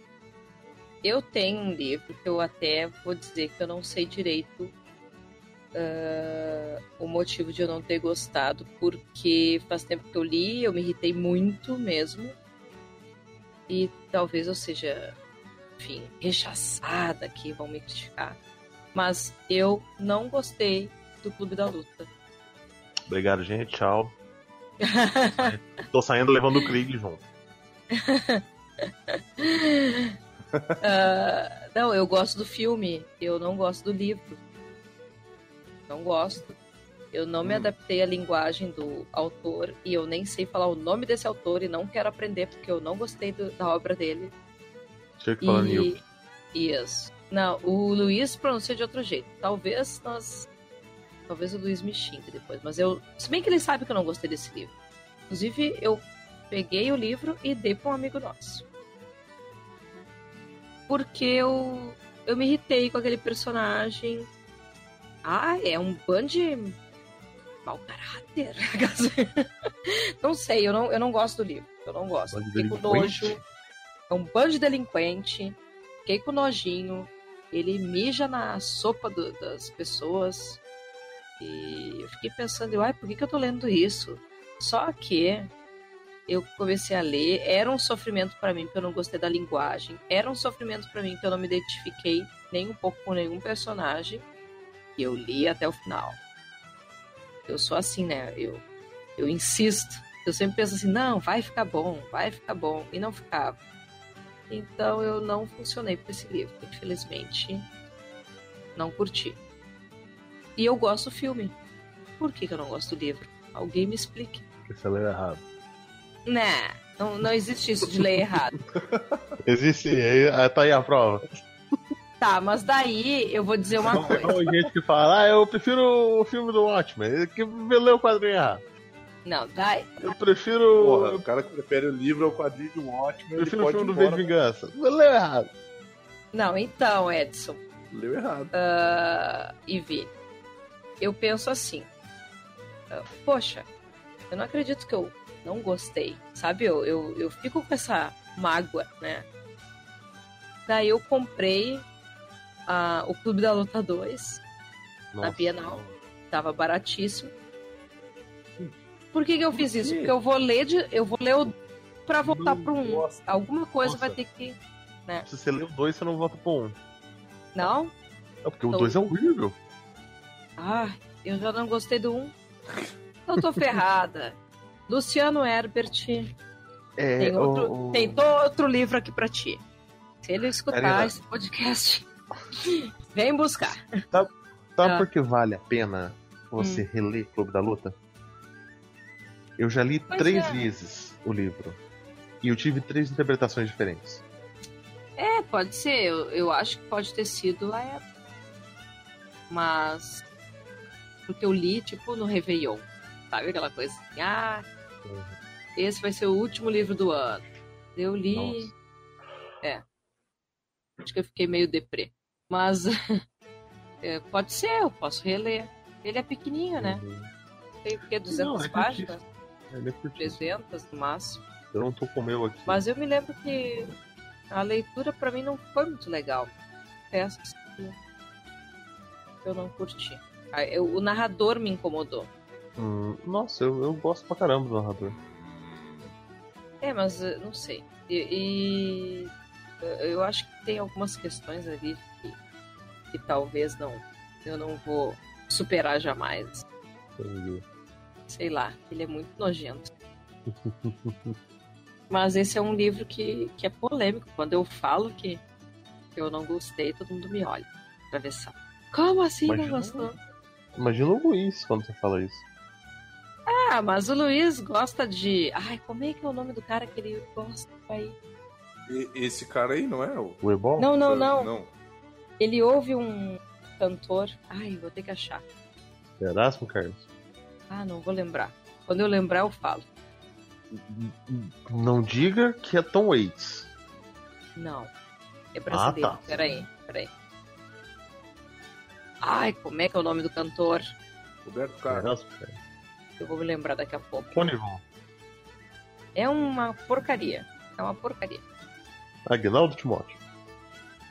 Eu tenho um livro que eu até vou dizer que eu não sei direito ah, o motivo de eu não ter gostado, porque faz tempo que eu li, eu me irritei muito mesmo. E talvez eu seja, enfim, rechaçada aqui, vão me criticar. Mas eu não gostei do Clube da Luta. Obrigado, gente. Tchau. Tô saindo levando o Krieg junto. Ah, não, eu gosto do filme, eu não gosto do livro. Não gosto. Eu não me Hum. adaptei à linguagem do autor e eu nem sei falar o nome desse autor e não quero aprender porque eu não gostei do- da obra dele. Tinha que falar. E isso. Não, o Luiz pronuncia de outro jeito. Talvez nós. Talvez o Luiz me xingue depois. Mas eu. Se bem que ele sabe que eu não gostei desse livro. Inclusive, eu peguei o livro e dei para um amigo nosso. Porque eu. Eu me irritei com aquele personagem. Ah, é um band mau caráter. não sei, eu não, eu não gosto do livro. Eu não gosto. Bando de Fiquei com nojo. É um bando de delinquente. Fiquei com nojinho. Ele mija na sopa do- das pessoas. E eu fiquei pensando, ai, por que, que eu tô lendo isso? Só que eu comecei a ler, era um sofrimento pra mim, porque eu não gostei da linguagem. Era um sofrimento pra mim, que eu não me identifiquei nem um pouco com nenhum personagem. E eu li até o final. Eu sou assim, né? Eu, eu insisto. Eu sempre penso assim, não, vai ficar bom, vai ficar bom. E não ficava. Então eu não funcionei para esse livro. Infelizmente, não curti. E eu gosto do filme. Por que, que eu não gosto do livro? Alguém me explique. Porque você leu errado. Né, não, não existe isso de ler errado. Existe, aí, aí tá aí a prova. Tá, mas daí eu vou dizer uma coisa. Tem gente que fala, ah, eu prefiro o filme do Watchmen, que leu o quadrinho errado. Não, daí. Eu prefiro. Porra, eu o cara que prefere o livro ao quadrinho um ótimo, ele prefiro o filme do V de. Vingança. Leu errado. Não, então, Edson. Leu errado. ah, e vi. Eu penso assim. ah, Poxa, eu não acredito que eu não gostei. Sabe? Eu, eu, eu fico com essa mágoa, né? Daí eu comprei ah, o Clube da Luta 2. Na Bienal. Tava baratíssimo. Por que, que eu fiz isso? Porque eu vou ler de, eu vou ler o pra voltar pro 1. Nossa. Alguma coisa Nossa. vai ter que. Se você leu dois, você não volta pro um. Não? É porque o Então- dois é horrível. Ah, eu já não gostei do 1. Eu tô ferrada. Luciano Herbert É, tem outro, o- o- tem outro livro aqui pra ti. Se ele escutar Karina. esse podcast, vem buscar. Sabe Ah. por que vale a pena você reler Clube da Luta? Eu já li Pois três é. vezes o livro. E eu tive três interpretações diferentes. É, pode ser. Eu, eu acho que pode ter sido a época. Mas. Porque eu li, tipo, no Réveillon. Sabe aquela coisa assim? Ah, esse vai ser o último livro do ano. Eu li. Nossa. É. Acho que eu fiquei meio deprê. Mas. é, pode ser, eu posso reler. Ele é pequenininho, né? Uhum. Tem o quê? 200 Não, é páginas? Ele é curtinho. 300 no máximo. Eu não tô com o meu aqui. Mas eu me lembro que a leitura pra mim não foi muito legal. Peço que eu não curti. O narrador me incomodou. Hum, nossa, eu, eu gosto pra caramba do narrador. É, mas eh, não sei. E, e, eh, eu acho que tem algumas questões ali que, que talvez não eu não vou superar jamais. Entendi. Sei lá, ele é muito nojento. Mas esse é um livro que, que é polêmico. Quando eu falo que eu não gostei, todo mundo me olha só. Como assim não Imagina- gostou? Imagina o Luiz quando você fala isso. Ah, mas o Luiz gosta de. Ai, como é que é o nome do cara que ele gosta aí? E- esse cara aí, não é? O... O Ebol? Não, não, não. Não. Ele ouve um cantor. Ai, vou ter que achar. Erasmo, Carlos? Ah, não vou lembrar. Quando eu lembrar, eu falo. Não diga que é Tom Waits. Não. É brasileiro. Ah, tá. Peraí, peraí. Ai, como é que é o nome do cantor? Roberto Carlos. Erasmo, Carlos. Eu vou me lembrar daqui a pouco. Conivon. É uma porcaria. É uma porcaria. Agnaldo Timóteo.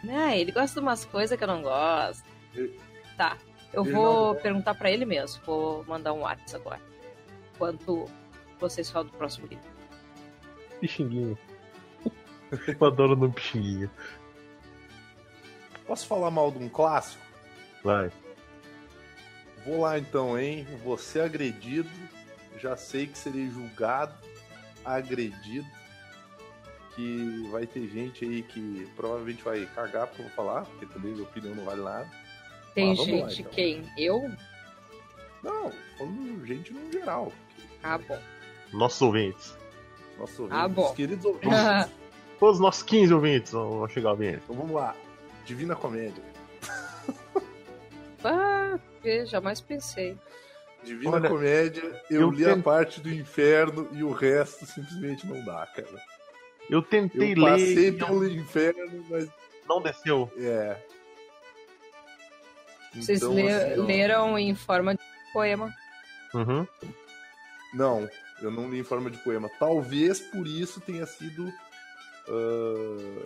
Ah, ele gosta de umas coisas que eu não gosto. Ele- Tá. Eu ele vou não- perguntar pra ele mesmo. Vou mandar um WhatsApp agora. Quanto vocês falam do próximo livro. Pixinguinha. Eu adoro no Pixinguinha. Posso falar mal de um clássico? Vai. Vou lá então, hein? Ser agredido. Já sei que serei julgado, agredido. Que vai ter gente aí que provavelmente vai cagar porque eu vou falar, porque também minha opinião não vale nada. Tem Ah, vamos lá, gente, então. quem? Eu? Não, falando gente no geral. Ah, bom. Nossos ouvintes. Nossos Ah, ouvintes, bom. queridos ouvintes. Todos os nossos 15 ouvintes vão chegar ouvindo. então vamos lá. Divina Comédia. Ah, jamais pensei. Divina Olha, Comédia, eu, eu li a tento- parte do inferno e o resto simplesmente não dá, cara. Eu tentei Eu passei ler pelo inferno, mas não desceu. é. Vocês Então, le- assim, leram em forma de poema. Uhum. Não, eu não li em forma de poema. Talvez por isso tenha sido. ah,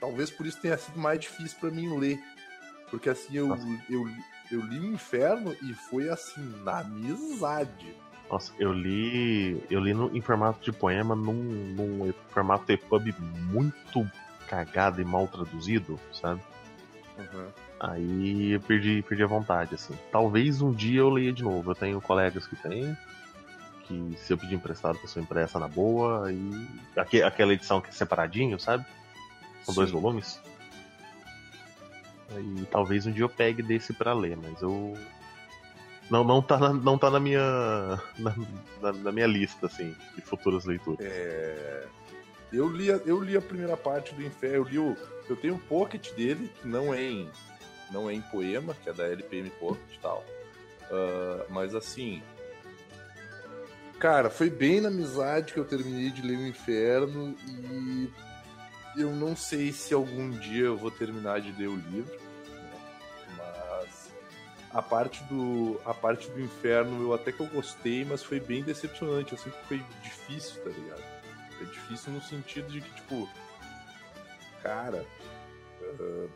talvez por isso tenha sido mais difícil pra mim ler. Porque assim, eu, Nossa. eu, eu li o Inferno e foi assim, na amizade. Nossa, eu li. Eu li no- em formato de poema num, num formato EPUB muito cagado e mal traduzido, sabe? Uhum. Aí eu perdi, perdi a vontade, assim. Talvez um dia eu leia de novo. Eu tenho colegas que têm, que se eu pedir emprestado, a pessoa empresta na boa. E aque- aquela edição que é separadinho, sabe? Dois Sim. volumes. Aí talvez um dia eu pegue desse pra ler, mas eu. Não, não tá na, não tá na minha. Na, na- na minha lista, assim, de futuras leituras. É, Eu li, eu li a primeira parte do Inferno, eu li o. Eu tenho o pocket dele, que não é em. Não é em poema, que é da LPM Pocket e tal. Ah, mas assim. Cara, foi bem na amizade que eu terminei de ler o Inferno e eu não sei se algum dia eu vou terminar de ler o livro. A parte do a parte do Inferno eu até que eu gostei, mas foi bem decepcionante, assim, porque foi difícil, tá ligado? Foi difícil no sentido de que, tipo, cara, ah,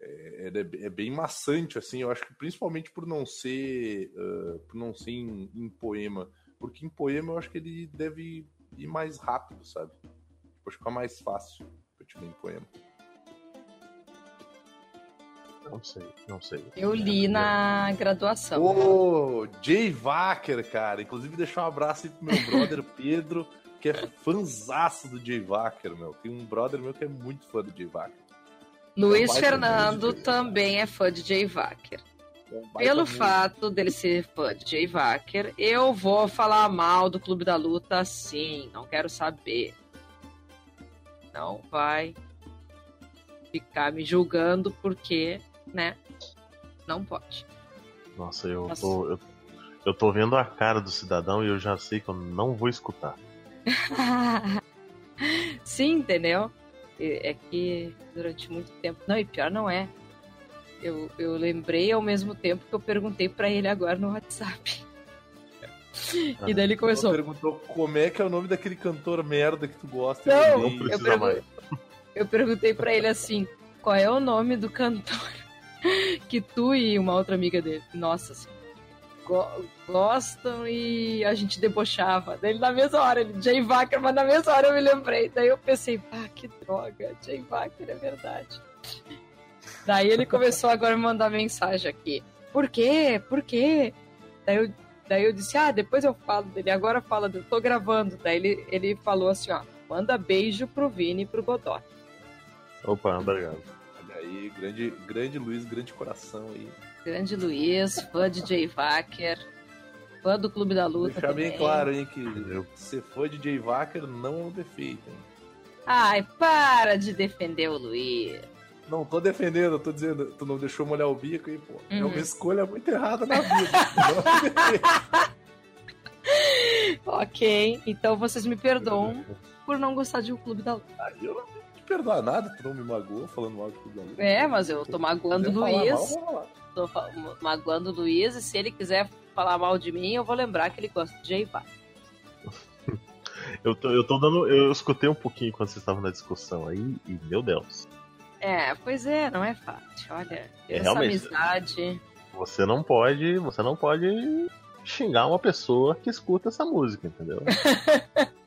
é, é- é bem maçante, assim, eu acho que principalmente por não ser ah, por não ser em, em poema, porque em poema eu acho que ele deve ir mais rápido, sabe? Tipo, acho que fica mais fácil pra te ler em poema. Não sei, não sei. Eu li na graduação. Ô, Jay Wacker, cara. Inclusive, deixar um abraço aí pro meu brother Pedro, que é fanzaço do Jay Wacker, meu. Tem um brother meu que é muito fã do Jay Wacker. Luiz baita Fernando também é fã de Jay Wacker. É Pelo fato dele ser fã de Jay Wacker, eu vou falar mal do Clube da Luta sim. Não quero saber. Não vai ficar me julgando porque, né? Não pode. Nossa, eu Nossa. tô. Eu, eu tô vendo a cara do cidadão e eu já sei que eu não vou escutar. Sim, entendeu? É que durante muito tempo. Não, e pior não é. Eu, eu lembrei ao mesmo tempo que eu perguntei pra ele agora no WhatsApp. E daí ele começou. perguntou como é que é o nome daquele cantor merda que tu gosta. Não, e precisa pergun- mais. Eu perguntei pra ele assim: qual é o nome do cantor que tu e uma outra amiga dele, nossa, assim, go- gostam e a gente debochava. Daí na mesma hora, ele, Jay Wacker, mas na mesma hora eu me lembrei. Daí eu pensei, ah, que droga, Jay Wacker é verdade. Daí ele começou agora a mandar mensagem aqui. Por quê? Por quê? Daí eu, daí eu disse, ah, depois eu falo dele, agora fala, eu tô gravando. Daí ele, ele falou assim, ó, manda beijo pro Vini e pro Godot. Opa, obrigado. Aí, grande, grande Luiz, grande coração aí. Grande Luiz, fã de Jay Wacker, fã do Clube da Luta Deixar também. bem claro, hein, que ser fã de Jay Wacker não é um defeito. hein. Ai, para de defender o Luiz. Não tô defendendo, tô dizendo, tu não deixou molhar o bico aí, pô. É Uhum. uma escolha muito errada na vida. é um. Ok, então vocês me perdoam por não gostar de o Clube da Luta. Aí eu não perdoar nada, tu não me magoou falando mal de da luta. É, mas eu tô magoando o mal, Luiz, lá. tô magoando o Luiz, e se ele quiser falar mal de mim, eu vou lembrar que ele gosta de Wacker. Eu tô, eu tô dando. Eu escutei um pouquinho quando vocês estavam na discussão aí, e meu Deus. É, pois é, não é fácil. Olha, É, essa amizade. Você não pode. Você não pode xingar uma pessoa que escuta essa música, entendeu?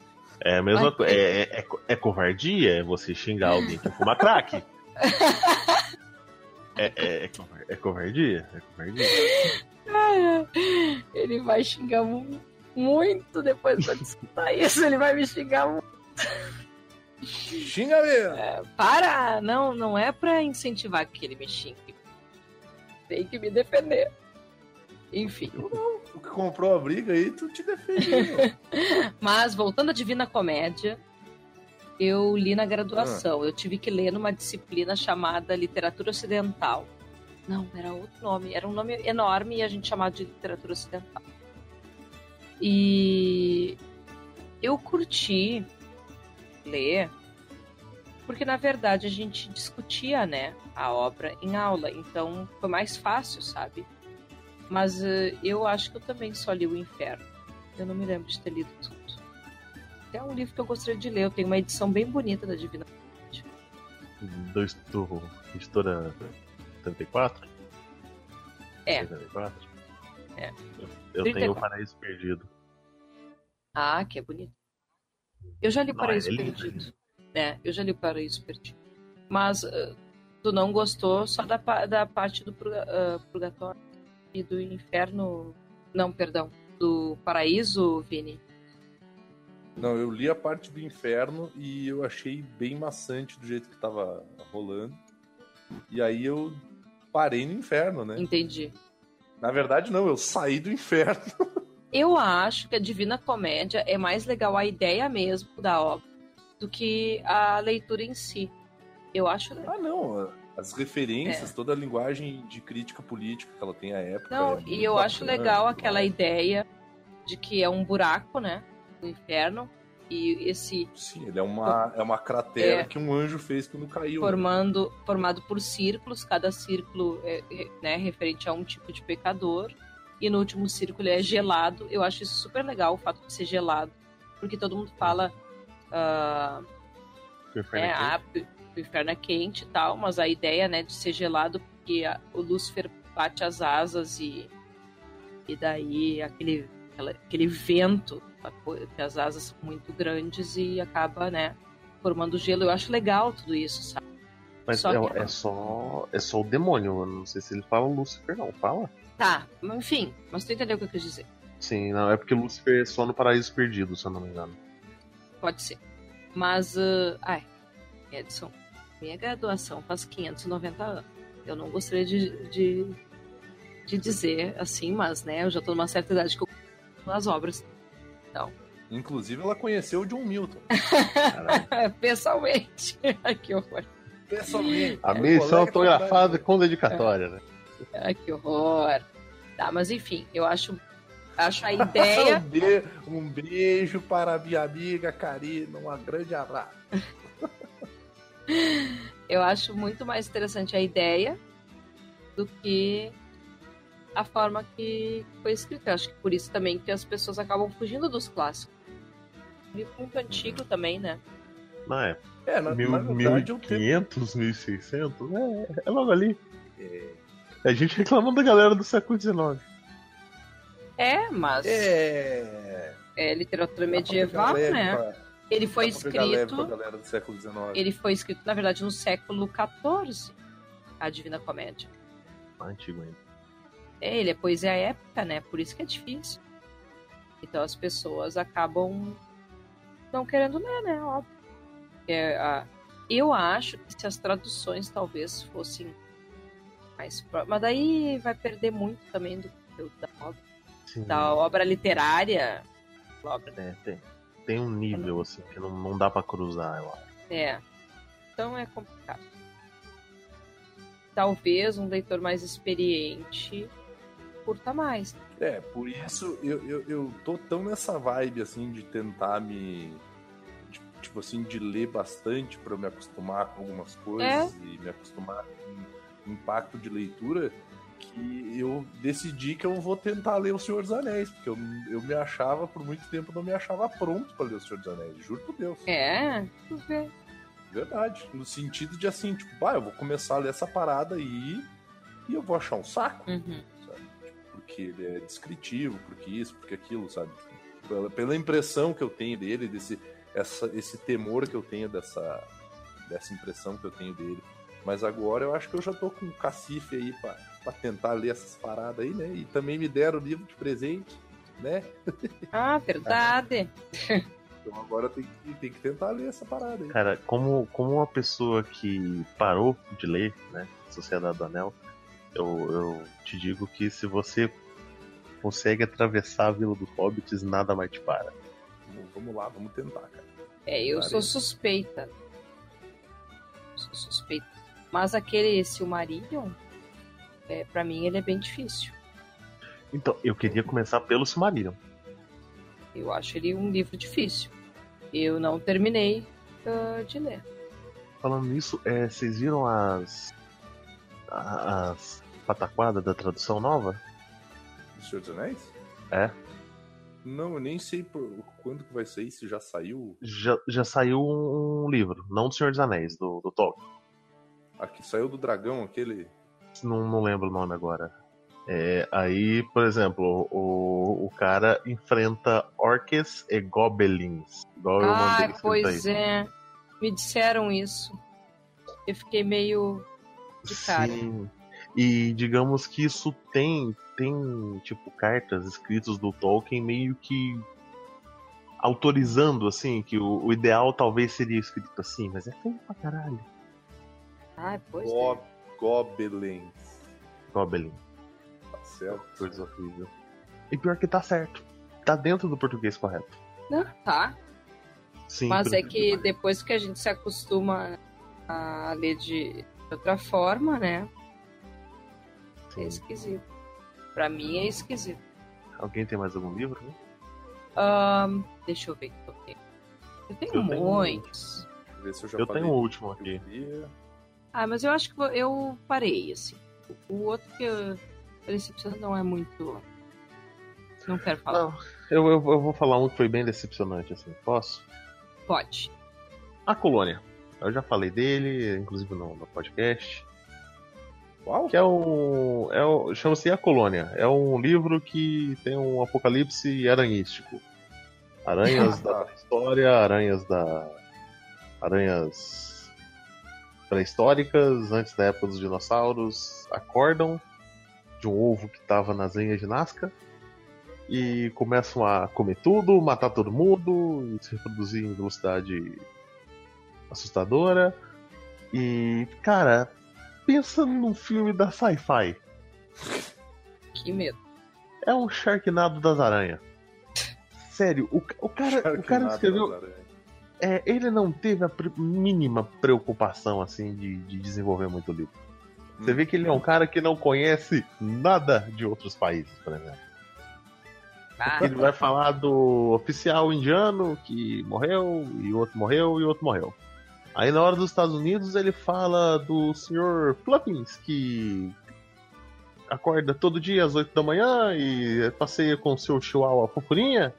É a mesma coisa. É, é, é é covardia é você xingar alguém que fuma crack. É, é, é é covardia? É covardia. Ele vai xingar mu- muito depois de escutar isso. Ele vai me xingar muito. Xinga mesmo. Para! Não, não é pra incentivar que ele me xingue. Tem que me defender. Enfim. Tu que comprou a briga aí, tu te defende. Mas, voltando à Divina Comédia, eu li na graduação. Eu tive que ler numa disciplina chamada Literatura Ocidental. Não, era outro nome. Era um nome enorme e a gente chamava de Literatura Ocidental. E eu curti ler porque, na verdade, a gente discutia, né, a obra em aula. Então, foi mais fácil, sabe? Mas eh, eu acho que eu também só li o Inferno. Eu não me lembro de ter lido tudo. É um livro que eu gostaria de ler. Eu tenho uma edição bem bonita da Divina Comédia. Do, editora 34? É. 34? É. Eu, eu 34. tenho o Paraíso Perdido. Ah, que é bonito. Eu já li Não, Paraíso é Perdido. É, eu já li Paraíso Perdido. Mas eh, tu não gostou só da, da parte do ah, purgatório e do inferno. Não, perdão. Do paraíso, Vini. Não, eu li a parte do inferno e eu achei bem maçante do jeito que tava rolando. E aí eu parei no inferno, né? Entendi. Na verdade, não, eu saí do inferno. Eu acho que a Divina Comédia é mais legal a ideia mesmo da obra do que a leitura em si. Eu acho legal. Ah, não. As referências, toda a linguagem de crítica política que ela tem à época. Não, é e eu acho bacana, legal tudo aquela ideia de que é um buraco, né? Do inferno. E esse Sim, ele é uma, é uma cratera É. que um anjo fez quando caiu. né? formando, formado por círculos, cada círculo é, é, né, referente a um tipo de pecador. E no último círculo é gelado. Eu acho isso super legal, o fato de ser gelado. Porque todo mundo fala. O Inferno é, é o inferno é quente e tal, mas a ideia, né, de ser gelado, porque a- o Lúcifer bate as asas e, e daí aquele, aquela- aquele vento, que as asas são muito grandes e acaba, né, formando gelo. Eu acho legal tudo isso, sabe? Mas Só é, que- é só, é só o demônio. Eu não sei se ele fala Lúcifer, não. Fala? Tá, enfim, mas tu entendeu o que eu quis dizer. Sim, não. É porque Lúcifer é só no Paraíso Perdido, se eu não me engano. Pode ser. Mas, ah, ai, Edson, minha graduação faz 590 anos. Eu não gostaria de, de, de dizer assim, mas, né, eu já tô numa certa idade que eu nas obras. Inclusive, ela conheceu o John Milton. Pessoalmente. Ai, que horror. Pessoalmente. A Um missão colega de autografada faculdade. com dedicatória, né? Ai, que horror. Tá, mas enfim, eu acho, acho a um, ideia. be- um beijo para a minha amiga Karina, um grande abraço. Eu acho muito mais interessante a ideia do que a forma que foi escrita. Eu acho que por isso também que as pessoas acabam fugindo dos clássicos. Um livro muito antigo também, né? Na época. É, na, Mil- na verdade eu tenho. 1500, 1600, é, é logo ali. É, A gente reclamando da galera do século XIX. É, mas é, é literatura medieval, né? Ele foi escrito. galera do século XIX. Ele foi escrito, na verdade, no século XIV, a Divina Comédia. Antigo ainda. É, ele é poesia épica, né? Por isso que é difícil. Então as pessoas acabam não querendo ler, né? Óbvio. É, a- eu acho que se as traduções talvez fossem mais Mas daí vai perder muito também do conteúdo da obra. Sim. Da obra literária. da obra É, tem, tem um nível assim que não, não dá pra cruzar, eu acho. É. Então é complicado. Talvez um leitor mais experiente curta mais. É, por isso eu, eu, eu tô tão nessa vibe, assim, de tentar me. de- Tipo assim, de ler bastante pra eu me acostumar com algumas coisas e me acostumar com o impacto de leitura, que eu decidi que eu vou tentar ler O Senhor dos Anéis, porque eu, eu me achava, por muito tempo, não me achava pronto pra ler O Senhor dos Anéis, juro por Deus. É. Verdade. No sentido de assim, tipo, bah, eu vou começar a ler essa parada aí e eu vou achar um saco Uhum. sabe? Tipo, porque ele é descritivo, porque isso, porque aquilo, sabe? Tipo, Pela, pela impressão que eu tenho dele, desse essa, esse temor que eu tenho dessa, dessa impressão que eu tenho dele. Mas agora eu acho que eu já tô com um cacife aí pra, pra tentar ler essas paradas aí, né? E também me deram o livro de presente, né? Ah, verdade. Então agora tem que, tem que tentar ler essa parada aí. Cara, como, como uma pessoa que parou de ler, né? Sociedade do Anel, eu, eu te digo que se você consegue atravessar a Vila dos Hobbits, nada mais te para. Vamos, vamos lá, vamos tentar, cara. É, eu Claro. sou suspeita. Sou suspeita. Mas aquele Silmarillion, é, pra mim, ele é bem difícil. Então, eu queria começar pelo Silmarillion. Eu acho ele um livro difícil. Eu não terminei ah, de ler. Falando nisso, é, vocês viram as. as pataquadas da tradução nova? Do Senhor dos Anéis? É. Não, eu nem sei por, quando que vai sair, se já saiu. Já, já saiu um livro, não do Senhor dos Anéis, do, do Tolkien. Aqui saiu do dragão, aquele. Não, não lembro o nome agora. É, aí, por exemplo, o, o cara enfrenta orques e goblins. Igual eu mandei pois aí. é. Me disseram isso. Eu fiquei meio de cara. Sim. E digamos que isso tem, tem tipo, cartas escritas do Tolkien meio que autorizando, assim, que o, o ideal talvez seria escrito assim, mas é feio pra caralho. Ai, pois é. Goblins. Goblin. Tá certo? Coisa horrível. E pior que tá certo. Tá dentro do português correto. Não, tá. Sim, Mas é que depois que a gente se acostuma a ler de outra forma, né? É Sim. esquisito. Pra mim é esquisito. Alguém tem mais algum livro? né? Ahn, deixa eu ver o que eu tenho. Eu tenho Eu tenho- muitos. Deixa eu ver se eu já Eu falei tenho o último aqui. Ah, mas eu acho que eu parei, assim. O outro que eu decepção não é muito. Não quero falar. Não, eu, eu, eu vou falar um que foi bem decepcionante, assim. Posso? Pode. A Colônia. Eu já falei dele, inclusive no, no podcast. Qual? Que é um. É um Chama-se A Colônia. É um livro que tem um apocalipse aranhístico. Aranhas da história, aranhas da. Aranhas pré-históricas, antes da época dos dinossauros, acordam de um ovo que estava nas linhas de Nazca e começam a comer tudo, matar todo mundo, e se reproduzir em velocidade assustadora. E, cara, pensa num filme da sci-fi. Que medo. É um Sharknado das aranhas. Sério, o, o cara, o cara escreveu. É, ele não teve a mínima preocupação assim de, de desenvolver muito o livro. Você Hum. vê que ele é um cara que não conhece nada de outros países, por exemplo. Ah, Ele vai falar do oficial indiano que morreu, e o outro morreu, e o outro morreu. Aí na hora dos Estados Unidos ele fala do Sr. Fluffins, que acorda todo dia às 8 da manhã e passeia com o seu chihuahua fofurinha.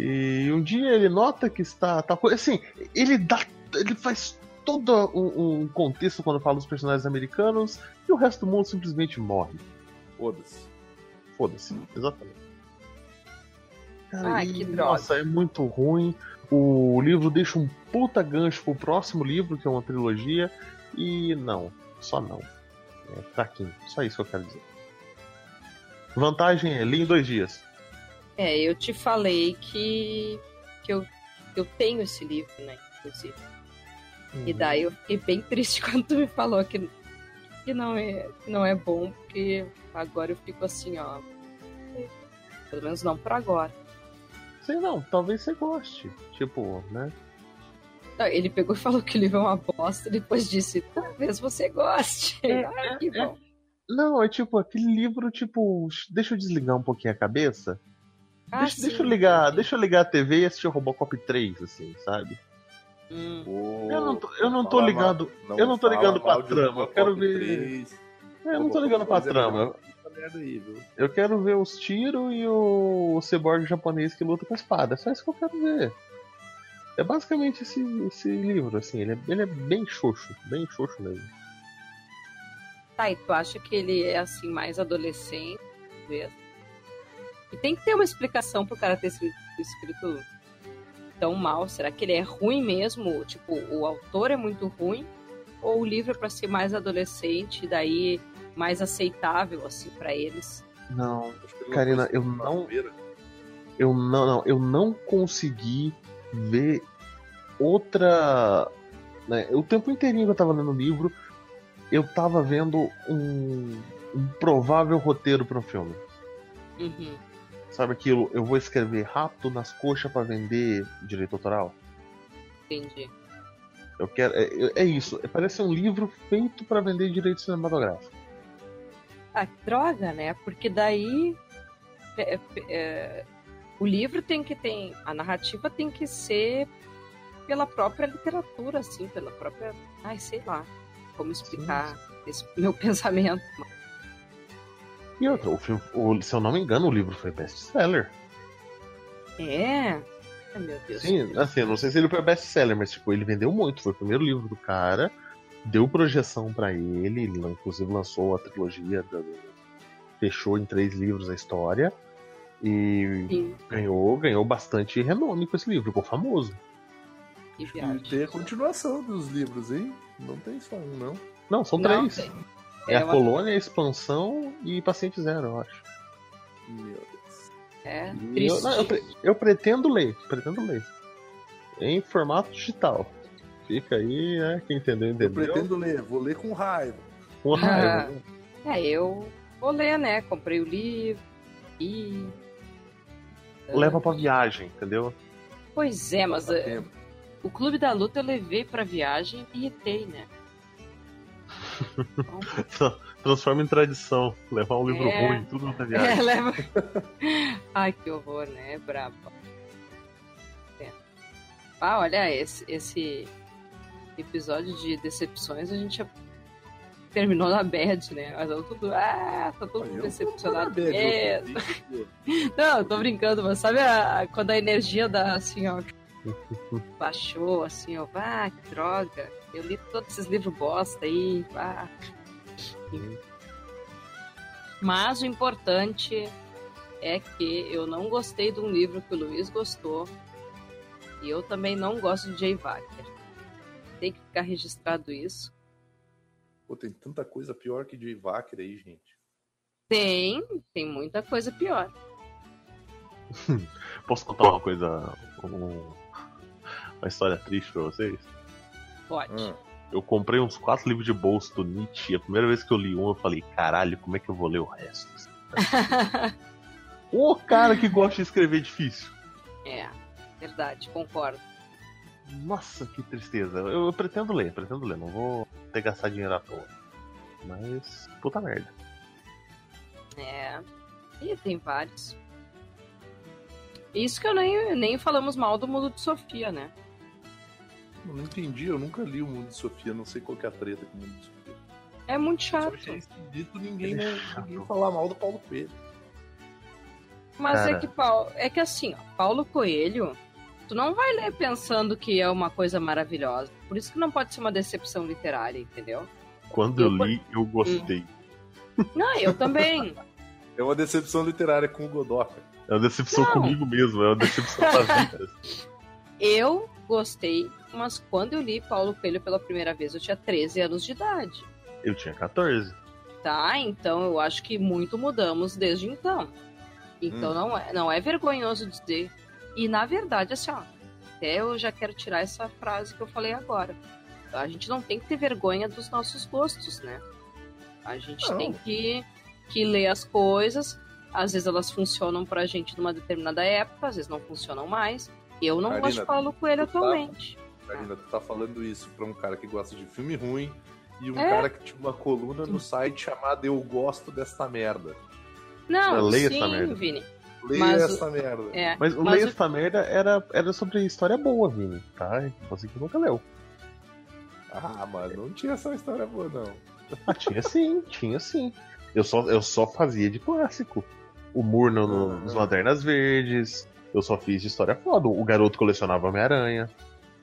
E um dia ele nota que está. Tá, co- assim, ele dá. Ele faz todo um, um contexto quando fala dos personagens americanos e o resto do mundo simplesmente morre. Foda-se. Foda-se, exatamente. Cara, Ai, e, que droga. Nossa, é muito ruim. O livro deixa um puta gancho pro próximo livro, que é uma trilogia. E não, só não. É fraquinho. Só isso que eu quero dizer. Vantagem é li em dois dias. É, eu te falei que, que eu, eu tenho esse livro, né? Inclusive. E daí eu fiquei bem triste quando tu me falou que, que, não, é, não é bom, porque agora eu fico assim, ó. Pelo menos não por agora. Sei não, talvez você goste. Tipo, né? Ele pegou e falou que o livro é uma bosta, e depois disse, talvez você goste. É, ah, que é, bom. Não, é tipo, aquele livro, tipo, deixa eu desligar um pouquinho a cabeça. Ah, deixa, deixa eu sim. ligar, deixa eu ligar a TV e assistir o Robocop 3, assim, sabe? Hum. Eu não tô- eu não tô ligado- mal- eu não tô ligando pra de trama, eu quero ver- 3. É, Eu não tô ligando pra trama. Eu quero ver os tiros e o cyborg japonês que luta com a espada. É só isso que eu quero ver. É basicamente esse, esse livro, assim. Ele é, ele é bem xoxo. Bem xoxo mesmo. Tá, e tu acha que ele é assim, mais adolescente, talvez? E tem que ter uma explicação pro cara ter escrito, escrito tão mal. Será que ele é ruim mesmo? Tipo, o autor é muito ruim? Ou o livro é pra ser mais adolescente e daí mais aceitável, assim, pra eles? Não, Karina, eu não- eu não, não, eu não consegui ver outra. Né? O tempo inteirinho que eu tava lendo o livro, eu tava vendo um, um provável roteiro pro filme. Uhum. Sabe aquilo? Eu vou escrever rápido nas coxas pra vender direito autoral? Entendi. Eu quero. É, é isso. Parece um livro feito pra vender direito cinematográfico. Ah, que droga, né? Porque daí é, é, é, o livro tem que ter. A narrativa tem que ser pela própria literatura, assim, pela própria. Ai, sei lá. Como explicar esse meu pensamento. E outra, o filme, o- se eu não me engano, o livro foi best-seller. É. Ai, meu Deus. Sim, assim, eu não sei se ele foi best-seller, mas tipo, ele vendeu muito. Foi o primeiro livro do cara, deu projeção pra ele, ele inclusive lançou a trilogia, da- fechou em três livros a história. E Sim, ganhou, ganhou bastante renome com esse livro, ficou famoso. E tem a continuação dos livros, hein? Não tem só um, não. Não, são Não, três. tem. É, a Colônia, a Expansão e Paciente Zero, eu acho. Meu Deus. É, E Eu, triste. não, eu, pre- eu pretendo ler, pretendo ler. Em formato digital. Fica aí, né? Quem entendeu, Eu entendeu. pretendo ler, vou ler com raiva. Com raiva. né? É, eu vou ler, né? Comprei o livro e. Leva pra viagem, entendeu? Pois é, mas é, o Clube da Luta eu levei pra viagem e irritei, né? Então, Transforma em tradição. Levar um livro É. ruim, tudo na É, viagem. leva. Ai, que horror, né? É brabo. É. Ah, olha, esse, esse episódio de decepções a gente já terminou na bad, né? Mas eu tudo. Ah, tá todo Eu decepcionado. na bad, É. Não, eu tô brincando, mas sabe a- quando a energia da assim, ó. Baixou, assim, ó. Ah, que droga. Eu li todos esses livros bosta aí. Mas o importante é que eu não gostei de um livro que o Luiz gostou. E eu também não gosto de Jay Wagner. Tem que ficar registrado isso. Pô, tem tanta coisa pior que de Wacker aí, gente. Tem, tem muita coisa pior. Posso contar uma coisa. um- uma história triste pra vocês? Pode. Ah, Eu comprei uns quatro livros de bolso do Nietzsche. A primeira vez que eu li um, eu falei, caralho, como é que eu vou ler o resto? O cara que gosta de escrever difícil. é, verdade, concordo. Nossa, que tristeza. Eu, eu pretendo ler, pretendo ler. Não vou ter gastar dinheiro à toa. Mas, puta merda. É. E tem vários. Isso que eu nem, nem falamos mal do mundo de Sofia, né? Eu não entendi, eu nunca li o Mundo de Sofia, não sei qual que é a treta com o Mundo de Sofia. É muito chato. achei esquisito ninguém, é chato. ninguém falar mal do Paulo Coelho. Mas é Cara. que, Paulo, é que assim, ó, Paulo Coelho, tu não vai ler pensando que é uma coisa maravilhosa. Por isso que não pode ser uma decepção literária, entendeu? Quando eu Eu- li, eu gostei. Não, eu também. É uma decepção literária com o Godoka. É uma decepção Não. comigo mesmo, é uma decepção da vida. Eu gostei, mas quando eu li Paulo Coelho pela primeira vez, eu tinha 13 anos de idade. Eu tinha 14. Tá? Então eu acho que muito mudamos desde então. Então Hum. não, é, não é vergonhoso dizer. E na verdade, assim, ó, até eu já quero tirar essa frase que eu falei agora. A gente não tem que ter vergonha dos nossos gostos, né? A gente Não. tem que, que ler as coisas. Às vezes elas funcionam pra gente numa determinada época, às vezes não funcionam mais. Eu não Karina, gosto de Paulo Coelho tu tá- atualmente. Karina, tu tá falando isso pra um cara que gosta de filme ruim e um É. cara que tinha uma coluna no site chamada Eu Gosto Desta Merda. Não, Eu leio sim, essa merda. Vini. Leia Mas o- essa merda. É, Mas o mas Leia o- essa merda era, era sobre história boa, Vini, tá? Você que nunca leu. Ah, mas não tinha essa história boa, não. Ah, tinha sim, tinha sim. Eu só, eu só fazia de clássico. O Murno no, Ah. nos Lanternas Verdes. Eu só fiz de história foda. O garoto colecionava Homem-Aranha.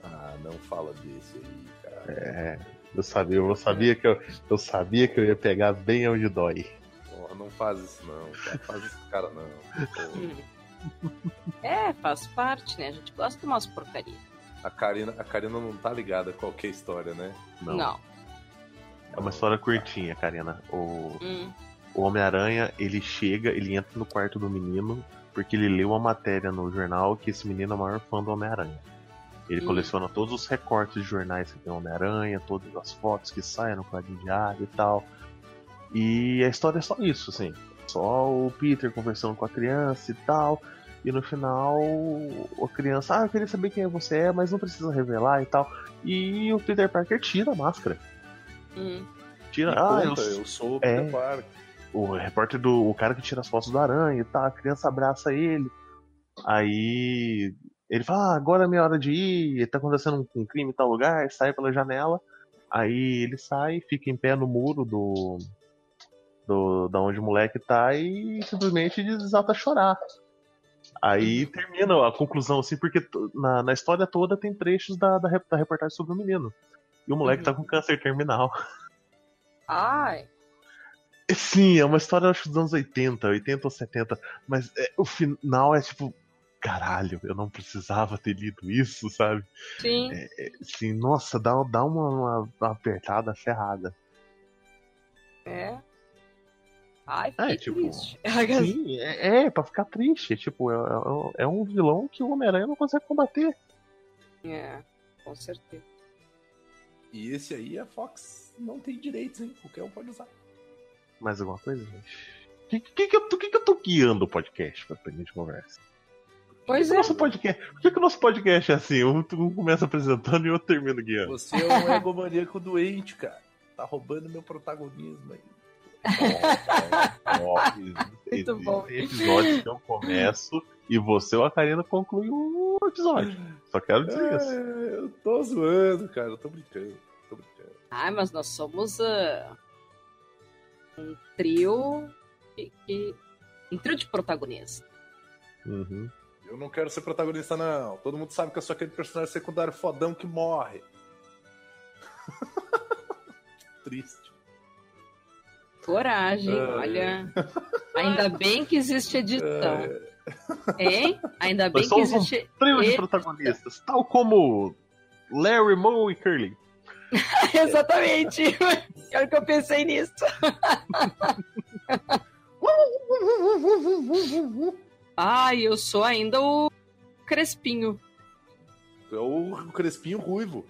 Ah, não fala desse aí, cara. É, eu sabia, eu sabia que eu, eu sabia que eu ia pegar bem onde dói. Porra, não faz isso não, cara. Faz isso com o cara não. É, faz parte, né? A gente gosta de umas porcarias. A Karina, a Karina não tá ligada a qualquer história, né? Não. Não. É uma história curtinha, Karina. O, Hum. o Homem-Aranha, ele chega, ele entra no quarto do menino, porque ele leu uma matéria no jornal que esse menino é o maior fã do Homem-Aranha. Ele Hum. coleciona todos os recortes de jornais que tem o Homem-Aranha, todas as fotos que saem no quadrinho diário e tal. E a história é só isso, assim. Só o Peter conversando com a criança e tal. E no final, a criança, ah, eu queria saber quem você é, mas não precisa revelar e tal. E o Peter Parker tira a máscara. Hum. Tira, Me ah, conta, eu eu sou o É. Peter Parker. O repórter do o cara que tira as fotos do aranha e tal, a criança abraça ele. Aí ele fala, ah, agora é minha hora de ir, tá acontecendo um, um crime em tal lugar, sai pela janela. Aí ele sai, fica em pé no muro do, do da onde o moleque tá e simplesmente desata a chorar. Aí termina a conclusão, assim, porque na, na história toda tem trechos da, da, da reportagem sobre o menino. E o moleque Uhum. tá com câncer terminal. Ai, Sim, é uma história acho dos anos 80, 80 ou 70, mas é, o final é tipo, caralho, eu não precisava ter lido isso, sabe? sim. Assim, nossa, dá, dá uma, uma, uma apertada ferrada. É. Ai, É, tipo, triste. Sim, é, é pra ficar triste, tipo, é, é- é um vilão que o Homem-Aranha não consegue combater. É, com certeza. E esse aí a Fox não tem direitos, hein? Qualquer um pode usar. Mais alguma coisa, gente? O que, que, que, eu, tô- que, que eu tô guiando o podcast pra, pra gente conversa? Pois Por que, é. que o nosso podcast, por que, que o nosso podcast é assim? Um, um começa apresentando e outro termina guiando. Você é um egomaníaco doente, cara. Tá roubando meu protagonismo aí. Ó, Muito bom. Tem episódios que eu começo e você ou a Karina conclui o episódio. Só quero dizer isso. É, eu tô zoando, cara. Eu tô brincando. Tô brincando. Ai, mas nós somos ah, um trio que, que- um trio de protagonistas. Uhum. Eu não quero ser protagonista, não. Todo mundo sabe que eu sou aquele personagem secundário fodão que morre. Triste. Coragem, Ai. olha. Ainda bem que existe edição. Hein? Ainda bem Nós que somos um existe. Trio de E- protagonistas, tal como Larry, Moe e Curly. Exatamente. Pior que eu pensei nisso. Ai, eu sou ainda o Crespinho. É o Crespinho Ruivo.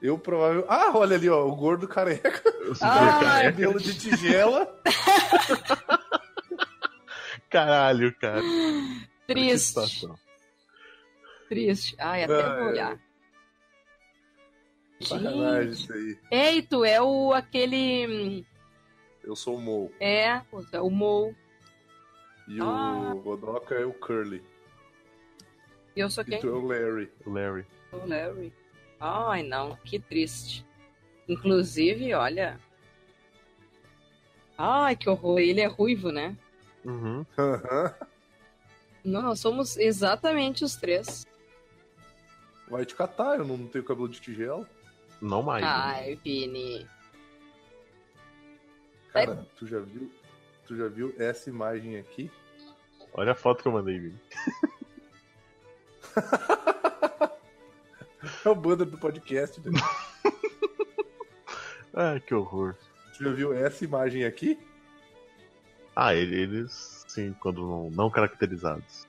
Eu provavelmente. Ah, olha ali, ó. O gordo careca. Ah, Cabelo de tigela. Caralho, cara. Triste. Triste. Ai, até Ai, vou olhar. Sacanagem isso aí. Ei, tu é o aquele. Eu sou o Mo. É, o Mo. E Ah. o Godoka é o Curly. E eu sou E quem? tu é o Larry. Larry. O Larry. Ai, não, que triste. Inclusive, olha, Ai, que horror. Ele é ruivo, né? Uhum. Não, nós somos exatamente os três. Vai te catar, eu não tenho cabelo de tigela. Não mais. né? Ai, Vini. Cara, tu já viu? Tu já viu essa imagem aqui? Olha a foto que eu mandei, Vini. É o banner do podcast. Né? Ah, que horror. Tu já viu essa imagem aqui? Ah, ele- eles, sim, quando não, não caracterizados.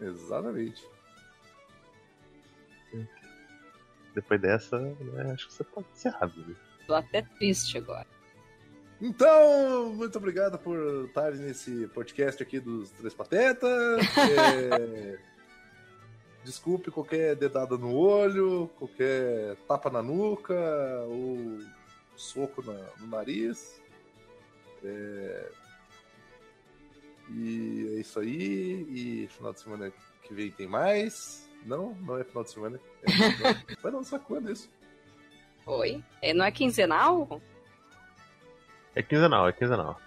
Exatamente. Depois dessa, né, acho que você pode encerrar, Vini. Tô até triste agora. Então, muito obrigado por estar nesse podcast aqui dos Três Patetas. É, Desculpe qualquer dedada no olho, qualquer tapa na nuca ou soco na- no nariz. É, E é isso aí. E final de semana que vem tem mais. Não, não é final de semana. É, vai lançar quando isso? Oi? É, não é quinzenal? É quinzenal, é quinzenal.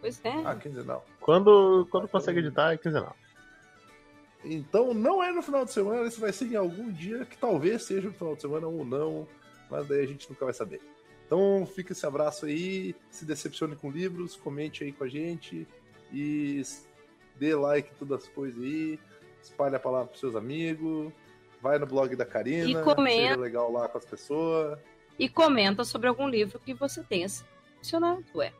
Pois é. Ah, quinzenal. Quando, quando consegue editar, é quinzenal. Então não é no final de semana, isso vai ser em algum dia que talvez seja no final de semana ou não, mas daí a gente nunca vai saber. Então fica esse abraço aí, se decepcione com livros, comente aí com a gente e dê like em todas as coisas aí, espalhe a palavra pros seus amigos, vai no blog da Karina, E comenta. seja legal lá com as pessoas. E comenta sobre algum livro que você tenha se decepcionado, ué.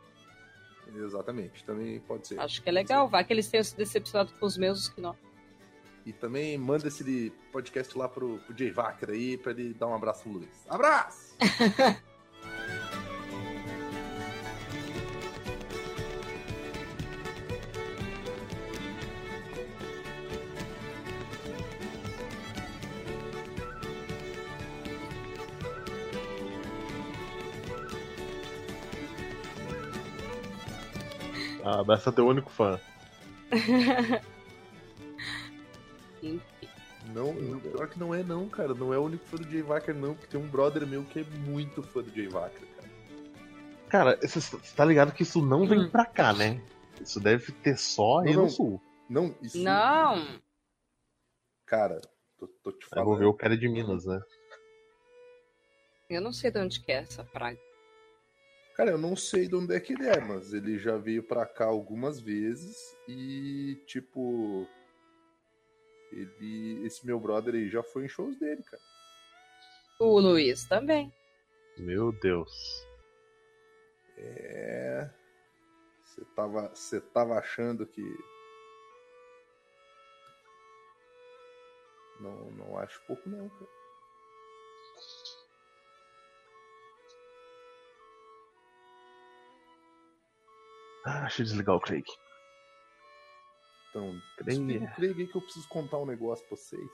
Exatamente, também pode ser. Acho que é legal. Vai que eles tenham se decepcionado com os mesmos que nós. E também manda esse podcast lá pro, pro Jay Wacker aí, pra ele dar um abraço no Luiz. Abraço! Ah, é teu único fã. Enfim. Não, não, pior que não é não, cara. Não é o único fã do Jay Wacker, não, porque tem um brother meu que é muito fã do Jay Wacker, cara. Cara, você tá ligado que isso não vem Hum. pra cá, né? Isso deve ter só aí Não, não. no sul. Não, isso. Não. Cara, tô, tô te Eu falando. vou ver o cara de Minas, né? Eu não sei de onde que é essa praga. Cara, eu não sei de onde é que ele é, mas ele já veio pra cá algumas vezes e, tipo. Ele. Esse meu brother aí já foi em shows dele, cara. O Luiz também. Meu Deus. É. Você tava, você tava achando que. Não, não acho pouco, não, cara. Ah, deixa eu desligar o Craig. Então, explica o Craig aí que eu preciso contar um negócio pra vocês.